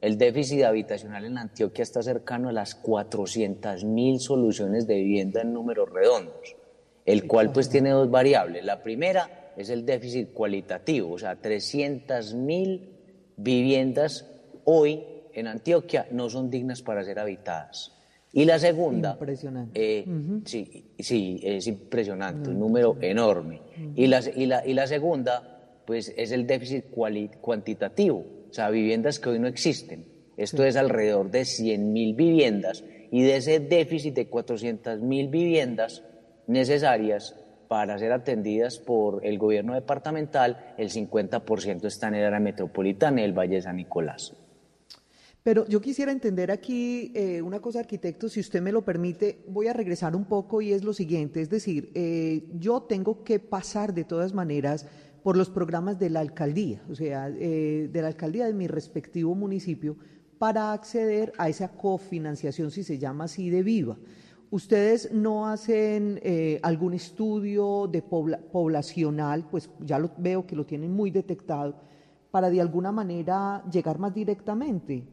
el déficit habitacional en Antioquia está cercano a las 400 mil soluciones de vivienda en números redondos, el cual pues tiene dos variables. La primera es el déficit cualitativo, o sea, 300 mil viviendas hoy en Antioquia no son dignas para ser habitadas. Y la segunda. Impresionante. Eh, sí, sí, es impresionante, un número enorme. y, la, y, la, y la segunda, pues es el déficit cuantitativo, o sea, viviendas que hoy no existen. Esto es alrededor de 100.000 viviendas y de ese déficit de 400.000 viviendas necesarias para ser atendidas por el gobierno departamental, el 50% está en el área metropolitana y el Valle de San Nicolás. Pero yo quisiera entender aquí eh, una cosa, arquitecto, si usted me lo permite, voy a regresar un poco y es lo siguiente, es decir, eh, yo tengo que pasar de todas maneras por los programas de la alcaldía, o sea, eh, de la alcaldía de mi respectivo municipio, para acceder a esa cofinanciación, si se llama así, de Viva. ¿Ustedes no hacen algún estudio de poblacional? Pues ya lo veo que lo tienen muy detectado, para de alguna manera llegar más directamente.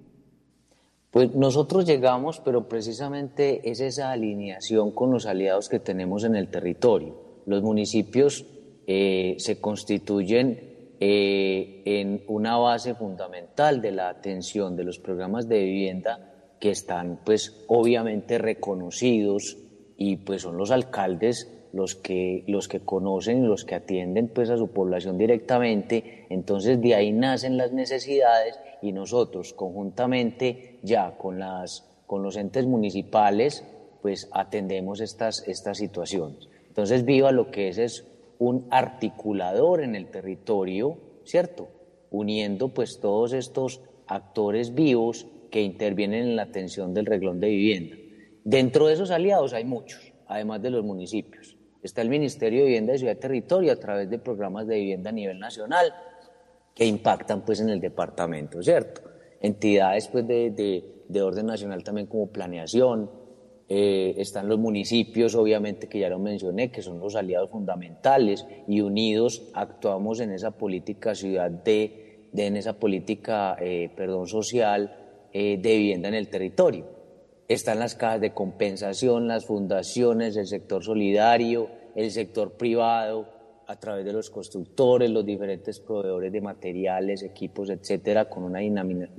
Pues nosotros llegamos, pero precisamente es esa alineación con los aliados que tenemos en el territorio. Los municipios eh, se constituyen eh, en una base fundamental de la atención de los programas de vivienda que están pues obviamente reconocidos y pues son los alcaldes los que, los que conocen y los que atienden pues a su población directamente, entonces de ahí nacen las necesidades y nosotros conjuntamente ya con, las, con los entes municipales pues atendemos estas, estas situaciones. Entonces Viva lo que es es un articulador en el territorio, ¿cierto? Uniendo pues todos estos actores vivos que intervienen en la atención del reglón de vivienda. Dentro de esos aliados hay muchos, además de los municipios. Está el Ministerio de Vivienda y Ciudad y Territorio a través de programas de vivienda a nivel nacional, que impactan pues en el departamento, ¿cierto? Entidades pues de, de, orden nacional también como planeación, eh, están los municipios, obviamente, que ya lo mencioné, que son los aliados fundamentales y unidos actuamos en esa política ciudad de, de esa política, eh, perdón, social eh, de vivienda en el territorio. Están las cajas de compensación, las fundaciones, el sector solidario, el sector privado, a través de los constructores, los diferentes proveedores de materiales, equipos, etcétera, con una,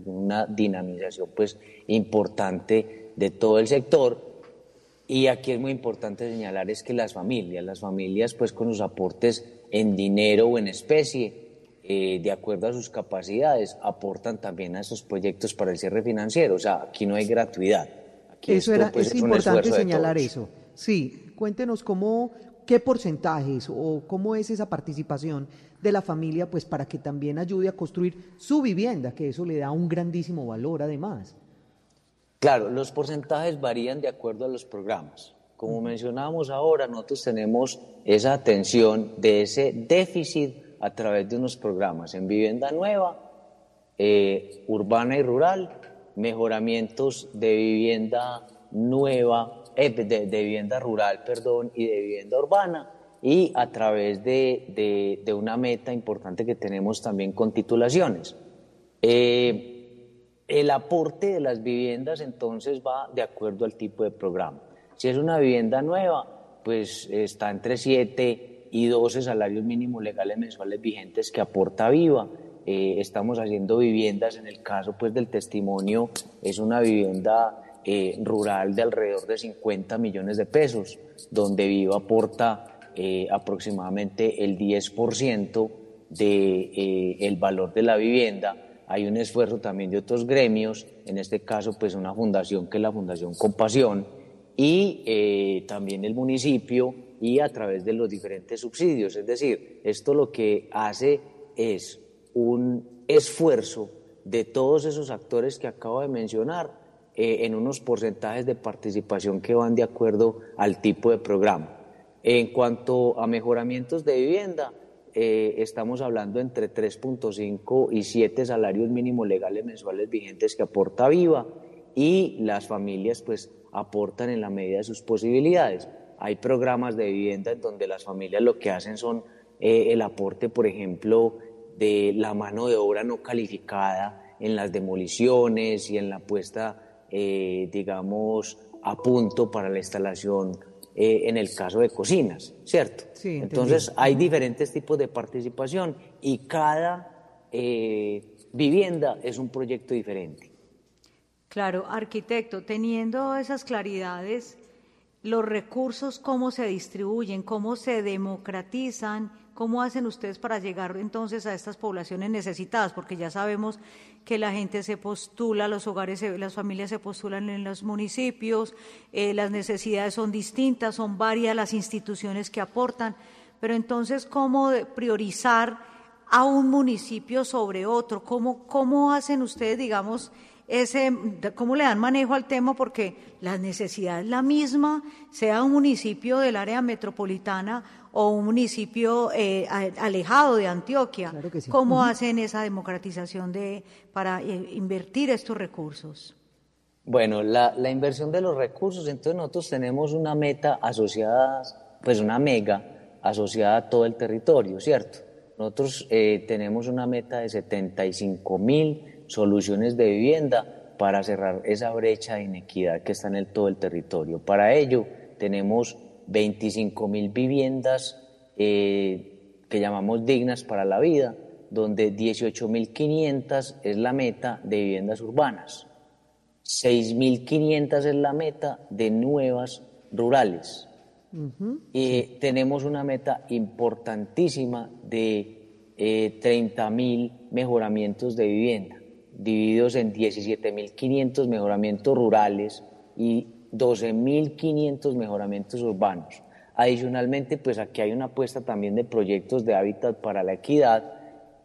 una dinamización pues importante de todo el sector. Y aquí es muy importante señalar es que las familias, las familias pues con sus aportes en dinero o en especie, eh, de acuerdo a sus capacidades, aportan también a esos proyectos para el cierre financiero. O sea, aquí no hay gratuidad. eso era, pues, es importante señalar eso. Sí, cuéntenos cómo, qué porcentajes o cómo es esa participación de la familia, pues para que también ayude a construir su vivienda, que eso le da un grandísimo valor además. Claro, los porcentajes varían de acuerdo a los programas. Como mencionábamos ahora, nosotros tenemos esa atención de ese déficit a través de unos programas en vivienda nueva, eh, urbana y rural, mejoramientos de vivienda nueva, eh, de, vivienda rural, perdón, y de vivienda urbana, y a través de, de, una meta importante que tenemos también con titulaciones. Eh, el aporte de las viviendas entonces va de acuerdo al tipo de programa. Si es una vivienda nueva, pues está entre 7 y 12 salarios mínimos legales mensuales vigentes que aporta Viva. Eh, estamos haciendo viviendas, en el caso pues del testimonio, es una vivienda eh, rural de alrededor de 50 millones de pesos, donde Viva aporta eh, aproximadamente el 10% del el valor de la vivienda hay un esfuerzo también de otros gremios, en este caso pues una fundación que es la Fundación Compasión y eh, también el municipio y a través de los diferentes subsidios. Es decir, esto lo que hace es un esfuerzo de todos esos actores que acabo de mencionar eh, en unos porcentajes de participación que van de acuerdo al tipo de programa. En cuanto a mejoramientos de vivienda, eh, estamos hablando entre 3.5 y 7 salarios mínimos legales mensuales vigentes que aporta Viva y las familias pues aportan en la medida de sus posibilidades. Hay programas de vivienda en donde las familias lo que hacen son eh, el aporte, por ejemplo, de la mano de obra no calificada en las demoliciones y en la puesta, eh, digamos, a punto para la instalación eh, en el caso de cocinas, ¿cierto? Sí, Entonces hay diferentes tipos de participación y cada eh, vivienda es un proyecto diferente. Claro, arquitecto, teniendo esas claridades, los recursos, cómo se distribuyen, cómo se democratizan, cómo hacen ustedes para llegar entonces a estas poblaciones necesitadas, porque ya sabemos que la gente se postula, los hogares, las familias se postulan en los municipios, eh, las necesidades son distintas, son varias las instituciones que aportan, pero entonces, ¿cómo priorizar a un municipio sobre otro? ¿Cómo, cómo hacen ustedes, digamos, ese, cómo le dan manejo al tema? Porque la necesidad es la misma, sea un municipio del área metropolitana o un municipio eh, alejado de Antioquia. ¿Cómo hacen esa democratización de, para eh, invertir estos recursos? Bueno, la, la, inversión de los recursos, entonces nosotros tenemos una meta asociada, pues una mega asociada a todo el territorio, ¿cierto? Nosotros eh, tenemos una meta de 75 mil soluciones de vivienda para cerrar esa brecha de inequidad que está en el, todo el territorio. Para ello tenemos 25 mil viviendas eh, que llamamos dignas para la vida, donde 18.500 es la meta de viviendas urbanas, 6.500 es la meta de nuevas rurales. y tenemos una meta importantísima de eh, 30.000 mejoramientos de vivienda, divididos en 17.500 mejoramientos rurales y 12.500 mejoramientos urbanos. Adicionalmente, pues aquí hay una apuesta también de proyectos de hábitat para la equidad,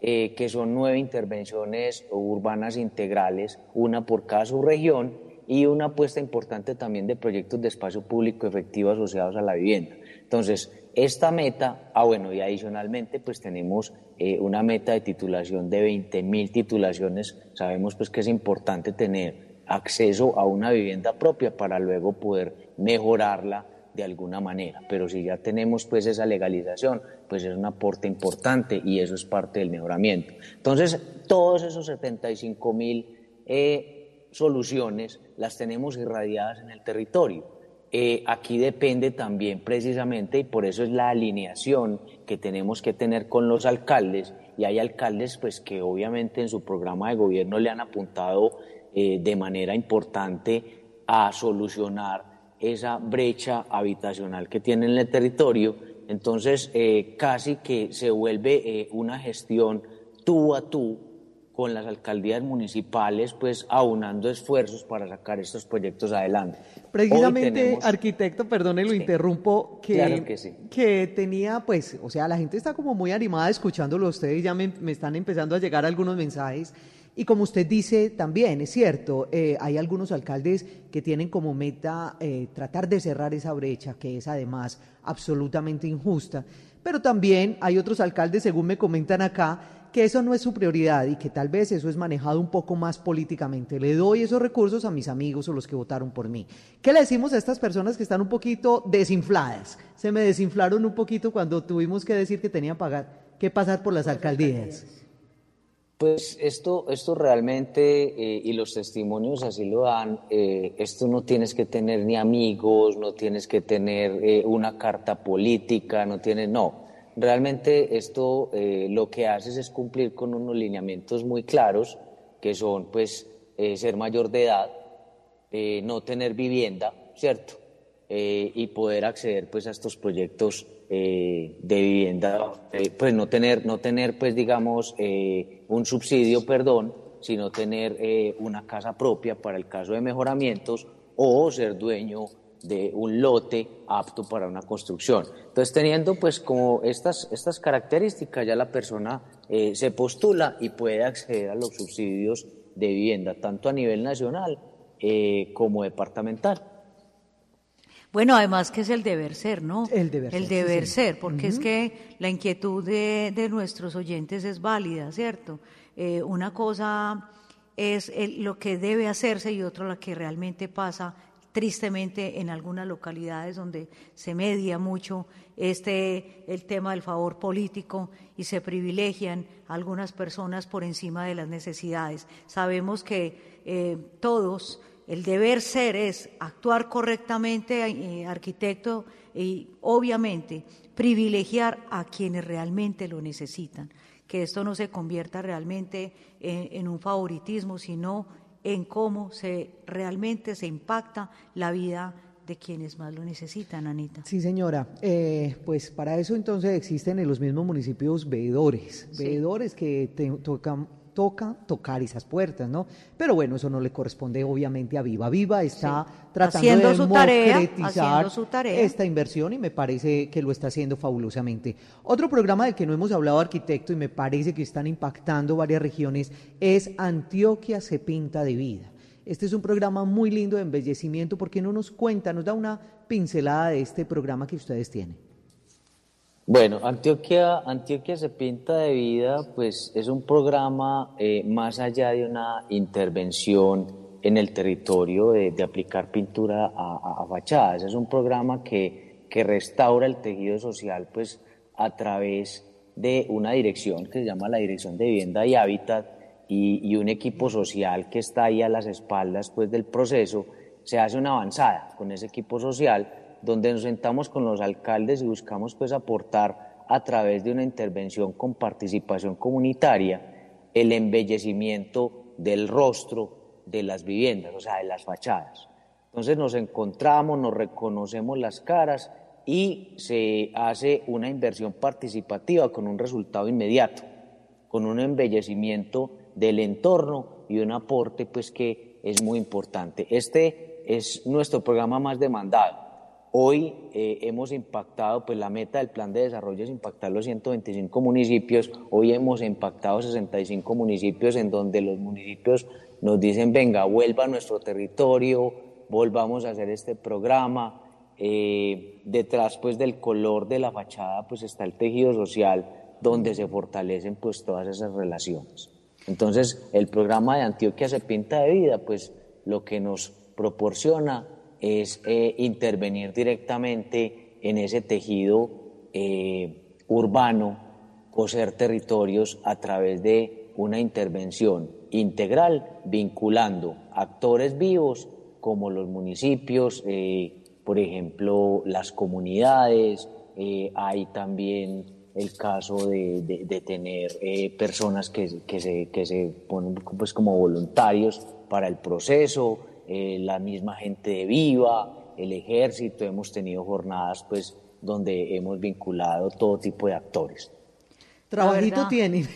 eh, que son nueve intervenciones urbanas integrales, una por cada subregión, y una apuesta importante también de proyectos de espacio público efectivo asociados a la vivienda. Entonces, esta meta, ah bueno, y adicionalmente pues tenemos eh, una meta de titulación de 20.000 titulaciones. Sabemos pues que es importante tener acceso a una vivienda propia para luego poder mejorarla de alguna manera. Pero si ya tenemos pues esa legalización, pues es un aporte importante y eso es parte del mejoramiento. Entonces, todos esos 75 mil eh, soluciones las tenemos irradiadas en el territorio. Eh, aquí depende también precisamente, y por eso es la alineación que tenemos que tener con los alcaldes, y hay alcaldes pues que obviamente en su programa de gobierno le han apuntado eh, de manera importante a solucionar esa brecha habitacional que tiene en el territorio. Entonces, eh, casi que se vuelve una gestión tú a tú con las alcaldías municipales, pues aunando esfuerzos para sacar estos proyectos adelante. Precisamente, arquitecto, perdone, lo interrumpo, que, claro que, sí. que tenía, pues, o sea, la gente está como muy animada escuchándolo a ustedes, ya me, me están empezando a llegar algunos mensajes. Y como usted dice también, es cierto, eh, hay algunos alcaldes que tienen como meta eh, tratar de cerrar esa brecha, que es además absolutamente injusta, pero también hay otros alcaldes, según me comentan acá, que eso no es su prioridad y que tal vez eso es manejado un poco más políticamente. Le doy esos recursos a mis amigos o los que votaron por mí. ¿Qué le decimos a estas personas que están un poquito desinfladas? Se me desinflaron un poquito cuando tuvimos que decir que tenían pagar, que pasar por las alcaldías. Pues esto, esto realmente, eh, y los testimonios así lo dan, eh, esto no tienes que tener ni amigos, no tienes que tener eh, una carta política, no tienes, no. Realmente esto lo que haces es cumplir con unos lineamientos muy claros, que son pues ser mayor de edad, no tener vivienda, ¿cierto? y poder acceder pues a estos proyectos eh, de vivienda, eh, pues no tener, no tener pues digamos eh, un subsidio, perdón, sino tener una casa propia para el caso de mejoramientos o ser dueño de un lote apto para una construcción. Entonces, teniendo pues como estas, estas características, ya la persona se postula y puede acceder a los subsidios de vivienda, tanto a nivel nacional como departamental. Bueno, además que es el deber ser, ¿no? El deber ser. El deber ser, porque es que la inquietud de, nuestros oyentes es válida, ¿cierto? Eh, una cosa es lo que debe hacerse y otra la que realmente pasa tristemente en algunas localidades donde se media mucho este el tema del favor político y se privilegian algunas personas por encima de las necesidades. Sabemos que eh, todos el deber ser es actuar correctamente, eh, arquitecto, y obviamente privilegiar a quienes realmente lo necesitan, que esto no se convierta realmente en, un favoritismo, sino en cómo se realmente se impacta la vida de quienes más lo necesitan, Anita. Sí, señora. Eh, pues para eso entonces existen en los mismos municipios veedores, veedores que tocan toca tocar esas puertas, ¿no? Pero bueno, eso no le corresponde obviamente a Viva. Viva está tratando haciendo de su tarea, su tarea. esta inversión y me parece que lo está haciendo fabulosamente. Otro programa del que no hemos hablado, arquitecto, y me parece que están impactando varias regiones, es Antioquia se pinta de vida. Este es un programa muy lindo de embellecimiento porque no nos cuenta, nos da una pincelada de este programa que ustedes tienen. Bueno, Antioquia, Antioquia se pinta de vida, pues es un programa eh, más allá de una intervención en el territorio de, aplicar pintura a, fachadas. Es un programa que, que restaura el tejido social, pues a través de una dirección que se llama la Dirección de Vivienda y Hábitat y, y un equipo social que está ahí a las espaldas pues del proceso. Se hace una avanzada con ese equipo social donde nos sentamos con los alcaldes y buscamos pues aportar a través de una intervención con participación comunitaria el embellecimiento del rostro de las viviendas, o sea, de las fachadas. Entonces nos encontramos, nos reconocemos las caras y se hace una inversión participativa con un resultado inmediato, con un embellecimiento del entorno y un aporte pues que es muy importante. Este es nuestro programa más demandado Hoy eh, hemos impactado, pues la meta del plan de desarrollo es impactar los 125 municipios. Hoy hemos impactado 65 municipios en donde los municipios nos dicen, venga, vuelva a nuestro territorio, volvamos a hacer este programa. Eh, detrás pues del color de la fachada pues está el tejido social donde se fortalecen pues todas esas relaciones. Entonces el programa de Antioquia se pinta de vida pues lo que nos proporciona es eh, intervenir directamente en ese tejido eh, urbano, coser territorios a través de una intervención integral vinculando actores vivos como los municipios, eh, por ejemplo, las comunidades, hay también el caso de, tener personas que, se, que se ponen pues, como voluntarios para el proceso, eh, la misma gente de Viva, el ejército, hemos tenido jornadas pues donde hemos vinculado todo tipo de actores. Trabajito tienen.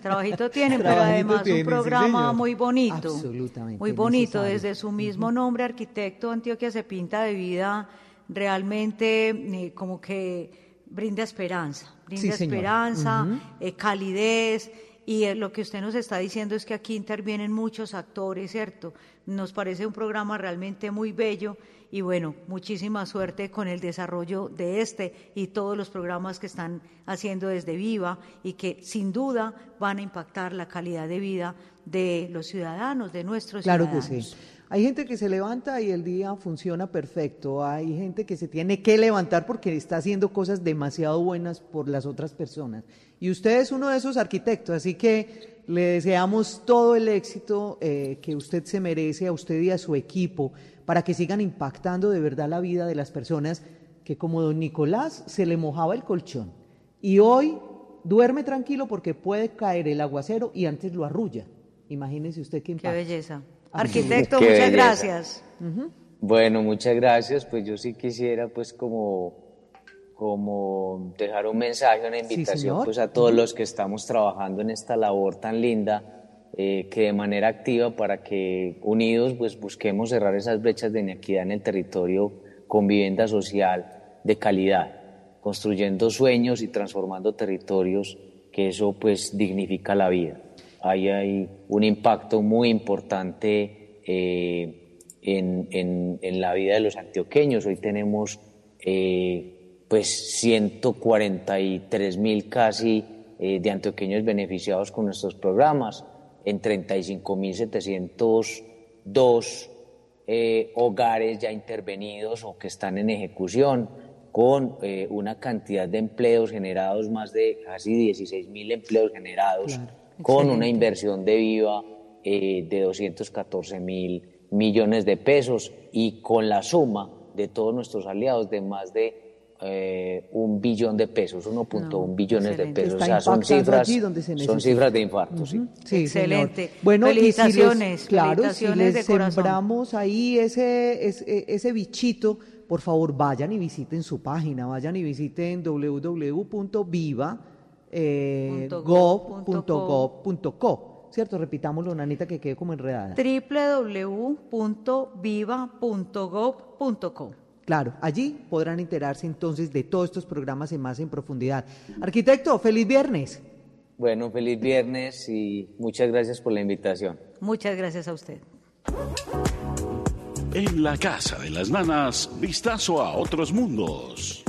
Trabajito tienen, pero además tienen, un programa muy bonito. Absolutamente Muy bonito. necesario. Desde su mismo nombre, arquitecto, Antioquia se pinta de vida realmente eh, como que brinda esperanza. Brinda Sí, esperanza, eh, calidez. Y eh, lo que usted nos está diciendo es que aquí intervienen muchos actores, ¿cierto? Nos parece un programa realmente muy bello y bueno, muchísima suerte con el desarrollo de este y todos los programas que están haciendo desde Viva y que sin duda van a impactar la calidad de vida de los ciudadanos, de nuestros Claro que ciudadanos. sí. Hay gente que se levanta y el día funciona perfecto. Hay gente que se tiene que levantar porque está haciendo cosas demasiado buenas por las otras personas. Y usted es uno de esos arquitectos, así que le deseamos todo el éxito eh, que usted se merece a usted y a su equipo para que sigan impactando de verdad la vida de las personas que como don Nicolás se le mojaba el colchón y hoy duerme tranquilo porque puede caer el aguacero y antes lo arrulla. Imagínese usted qué Qué impacto. belleza. Arquitecto, Qué muchas belleza. gracias. Bueno, muchas gracias. Pues yo sí quisiera pues como, como dejar un mensaje, una invitación pues a todos los que estamos trabajando en esta labor tan linda, eh, que de manera activa para que unidos pues busquemos cerrar esas brechas de inequidad en el territorio con vivienda social de calidad, construyendo sueños y transformando territorios, que eso pues dignifica la vida. Hay un impacto muy importante eh, en, la vida de los antioqueños. Hoy tenemos eh, pues 143 mil casi eh, de antioqueños beneficiados con nuestros programas, en 35.702 eh, hogares ya intervenidos o que están en ejecución, con eh, una cantidad de empleos generados, más de casi 16 mil empleos generados, con excelente. una inversión de viva eh, de 214 mil millones de pesos y con la suma de todos nuestros aliados de más de eh, un billón de pesos, 1.1 No, billones de pesos. Está o sea, son cifras, allí donde se son cifras de infarto, sí. Sí, Excelente. señor. Bueno, y si les- Felicitaciones, claro, felicitaciones si les de corazón. sembramos ahí ese, ese, ese bichito, por favor vayan y visiten su página, vayan y visiten www.viva.gov.co, ¿cierto? Repitámoslo, Nanita, que quede como enredada. www.viva.gov.co. Claro, allí podrán enterarse entonces de todos estos programas en más en profundidad. Arquitecto, feliz viernes. Bueno, feliz viernes y muchas gracias por la invitación. Muchas gracias a usted. En la casa de las nanas, vistazo a otros mundos.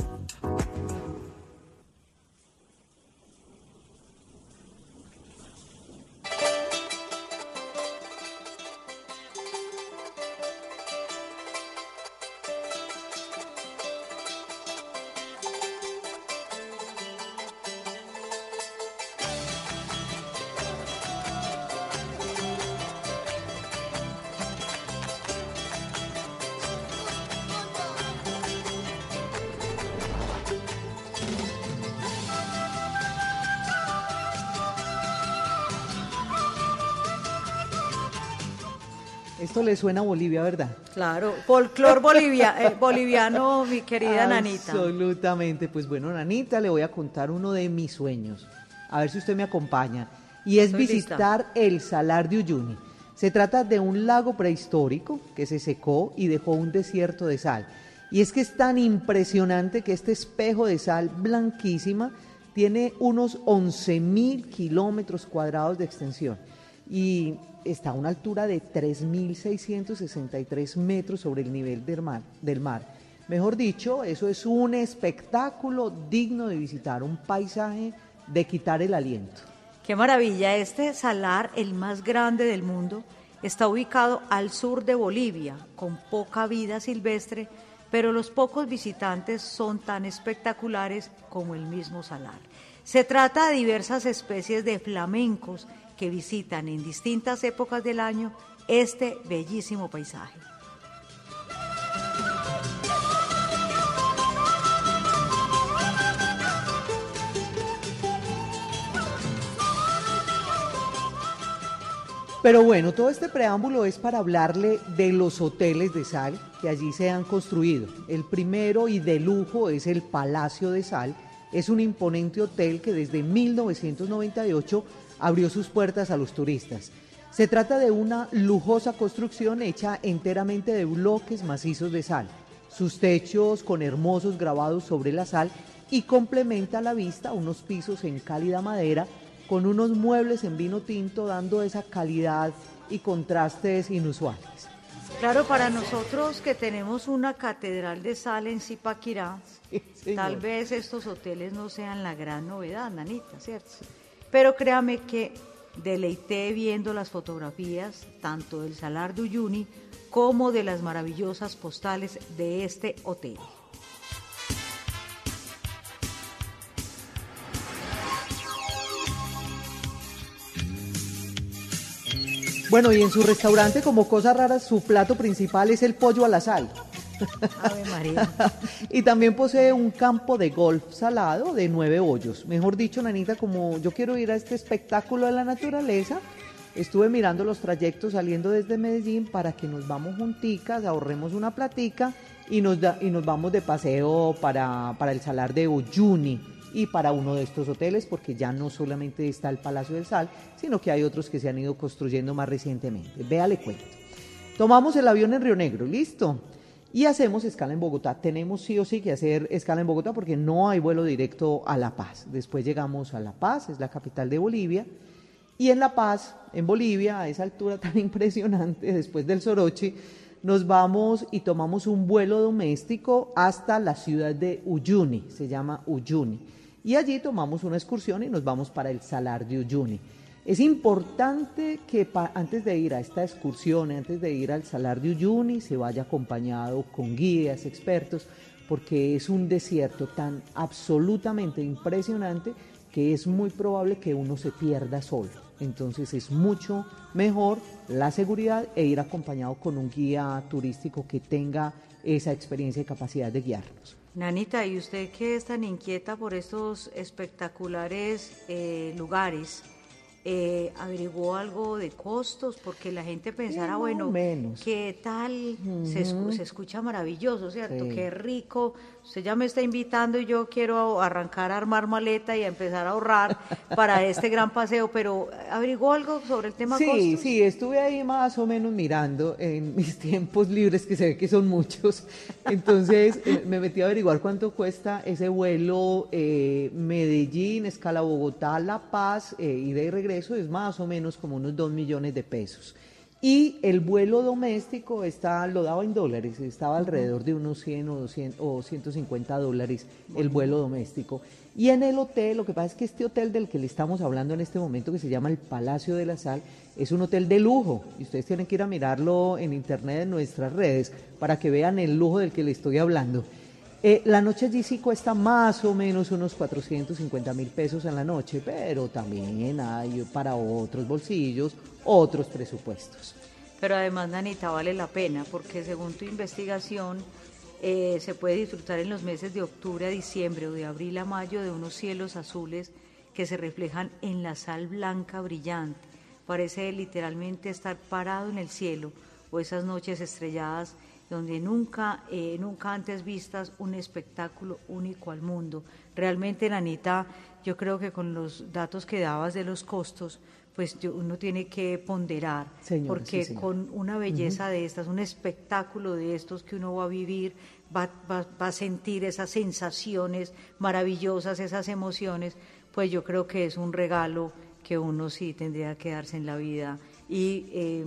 Le suena a Bolivia, ¿verdad? Claro, folclor bolivia, eh, boliviano, mi querida Nanita. Absolutamente. Pues bueno, Nanita, le voy a contar uno de mis sueños. A ver si usted me acompaña. Y es Estoy visitar el Salar de Uyuni. Se trata de un lago prehistórico que se secó y dejó un desierto de sal. Y es que es tan impresionante que este espejo de sal blanquísima tiene unos 11 mil kilómetros cuadrados de extensión y está a una altura de 3.663 metros sobre el nivel del mar, del mar. Mejor dicho, eso es un espectáculo digno de visitar, un paisaje de quitar el aliento. Qué maravilla, este salar, el más grande del mundo, está ubicado al sur de Bolivia, con poca vida silvestre, pero los pocos visitantes son tan espectaculares como el mismo salar. Se trata de diversas especies de flamencos que visitan en distintas épocas del año este bellísimo paisaje. Pero bueno, todo este preámbulo es para hablarle de los hoteles de sal que allí se han construido. El primero y de lujo es el Palacio de Sal, Es un imponente hotel que desde 1998 abrió sus puertas a los turistas. Se trata de una lujosa construcción hecha enteramente de bloques macizos de sal, sus techos con hermosos grabados sobre la sal y complementa la vista unos pisos en cálida madera con unos muebles en vino tinto dando esa calidad y contrastes inusuales. Claro, para nosotros que tenemos una catedral de sal en Zipaquirá, tal vez estos hoteles no sean la gran novedad, Nanita, ¿cierto? Pero créame que deleité viendo las fotografías tanto del Salar de Uyuni como de las maravillosas postales de este hotel. Bueno, y en su restaurante, como cosa rara, su plato principal es el pollo a la sal. Ave María. y también posee un campo de golf salado de nueve hoyos. Mejor dicho, Nanita, como yo quiero ir a este espectáculo de la naturaleza, estuve mirando los trayectos saliendo desde Medellín para que nos vamos junticas, ahorremos una platica y nos, da- y nos vamos de paseo para, para el salar de Uyuni y para uno de estos hoteles, porque ya no solamente está el Palacio del Sal, sino que hay otros que se han ido construyendo más recientemente. Véale cuento. Tomamos el avión en Río Negro, listo. Y hacemos escala en Bogotá. Tenemos sí o sí que hacer escala en Bogotá porque no hay vuelo directo a La Paz. Después llegamos a La Paz, es la capital de Bolivia. Y en La Paz, en Bolivia, a esa altura tan impresionante, después del Soroche, nos vamos y tomamos un vuelo doméstico hasta la ciudad de Uyuni, se llama Uyuni. Y allí tomamos una excursión y nos vamos para el Salar de Uyuni. Es importante que antes de ir a esta excursión, antes de ir al Salar de Uyuni, se vaya acompañado con guías, expertos, porque es un desierto tan absolutamente impresionante que es muy probable que uno se pierda solo. Entonces es mucho mejor la seguridad e ir acompañado con un guía turístico que tenga esa experiencia y capacidad de guiarnos. Nanita, ¿y usted que es tan inquieta por estos espectaculares eh, lugares? Eh, ¿Averiguó algo de costos? Porque la gente o bueno, menos. ¿qué tal? se, escu- se escucha maravilloso, ¿cierto? Sí. Qué rico. Usted ya me está invitando y yo quiero arrancar a armar maleta y a empezar a ahorrar para este gran paseo, pero ¿averiguó algo sobre el tema Sí, costos? sí, estuve ahí más o menos mirando en mis tiempos libres, que se ve que son muchos. Entonces eh, me metí a averiguar cuánto cuesta ese vuelo eh, Medellín, escala Bogotá, La Paz, eh, ida y regreso, es más o menos como unos 2 millones de pesos. Y el vuelo doméstico está, lo daba en dólares, estaba alrededor de unos 100 o, 200, o 150 dólares el vuelo doméstico. Y en el hotel, lo que pasa es que este hotel del que le estamos hablando en este momento, que se llama el Palacio de la Sal, es un hotel de lujo. Y ustedes tienen que ir a mirarlo en internet, en nuestras redes, para que vean el lujo del que le estoy hablando. Eh, la noche sí cuesta más o menos unos 450 mil pesos en la noche, pero también hay para otros bolsillos, otros presupuestos. Pero además, Nanita, vale la pena porque según tu investigación eh, se puede disfrutar en los meses de octubre a diciembre o de abril a mayo de unos cielos azules que se reflejan en la sal blanca brillante. Parece literalmente estar parado en el cielo o esas noches estrelladas donde nunca, eh, nunca antes vistas un espectáculo único al mundo. Realmente, Nanita, yo creo que con los datos que dabas de los costos, pues uno tiene que ponderar, Señora, porque sí, con una belleza de estas, un espectáculo de estos que uno va a vivir, va, va- va a sentir esas sensaciones maravillosas, esas emociones, pues yo creo que es un regalo que uno sí tendría que darse en la vida. Y eh,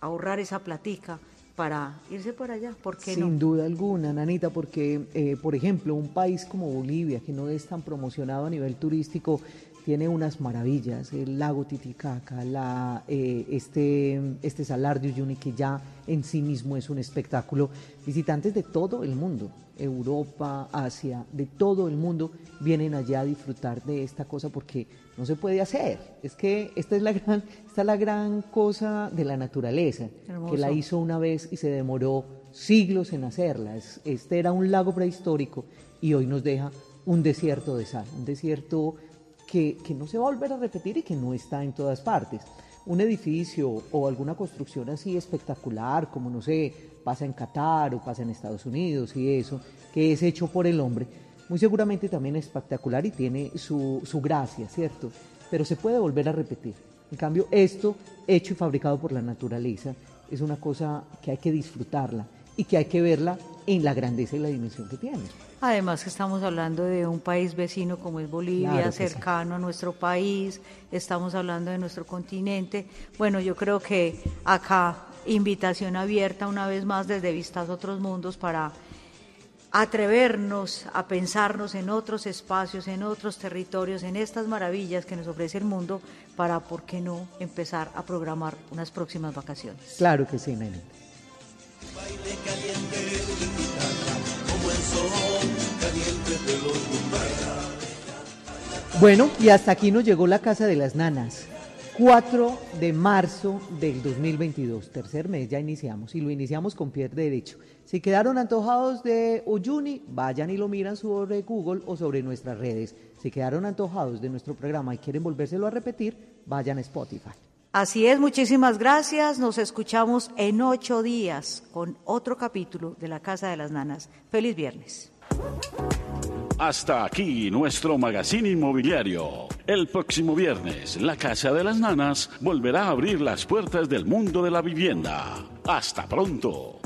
ahorrar esa platica para irse por allá, ¿por qué Sin no? duda alguna, Nanita, porque, eh, por ejemplo, un país como Bolivia, que no es tan promocionado a nivel turístico, tiene unas maravillas, el lago Titicaca, la, eh, este, este salar de Uyuni, que ya en sí mismo es un espectáculo. Visitantes de todo el mundo, Europa, Asia, de todo el mundo, vienen allá a disfrutar de esta cosa porque no se puede hacer. Es que esta es la gran, esta es la gran cosa de la naturaleza, que la hizo una vez y se demoró siglos en hacerla. Es- Este era un lago prehistórico y hoy nos deja un desierto de sal, un desierto que, no se va a volver a repetir y que no está en todas partes. Un edificio o alguna construcción así espectacular, como no sé, pasa en Qatar o pasa en Estados Unidos y eso, que es hecho por el hombre, muy seguramente también es espectacular y tiene su, su gracia, ¿cierto? Pero se puede volver a repetir. En cambio, esto hecho y fabricado por la naturaleza es una cosa que hay que disfrutarla y que hay que verla en la grandeza y la dimensión que tiene. Además que estamos hablando de un país vecino como es Bolivia, Claro cercano a nuestro país, estamos hablando de nuestro continente. Bueno, yo creo que acá invitación abierta una vez más desde Vistas Otros Mundos para atrevernos a pensarnos en otros espacios, en otros territorios, en estas maravillas que nos ofrece el mundo para, ¿por qué no?, empezar a programar unas próximas vacaciones. Claro que sí, nene. Bueno, y hasta aquí nos llegó la Casa de las Nanas. 4 de marzo del 2022, tercer mes, ya iniciamos y lo iniciamos con pie derecho. Si quedaron antojados de Uyuni, vayan y lo miran sobre Google o sobre nuestras redes. Si quedaron antojados de nuestro programa y quieren volvérselo a repetir, vayan a Spotify. Así es, muchísimas gracias. Nos escuchamos en ocho días con otro capítulo de La Casa de las Nanas. Feliz viernes. Hasta aquí nuestro magazine inmobiliario. El próximo viernes, la Casa de las Nanas volverá a abrir las puertas del mundo de la vivienda. Hasta pronto.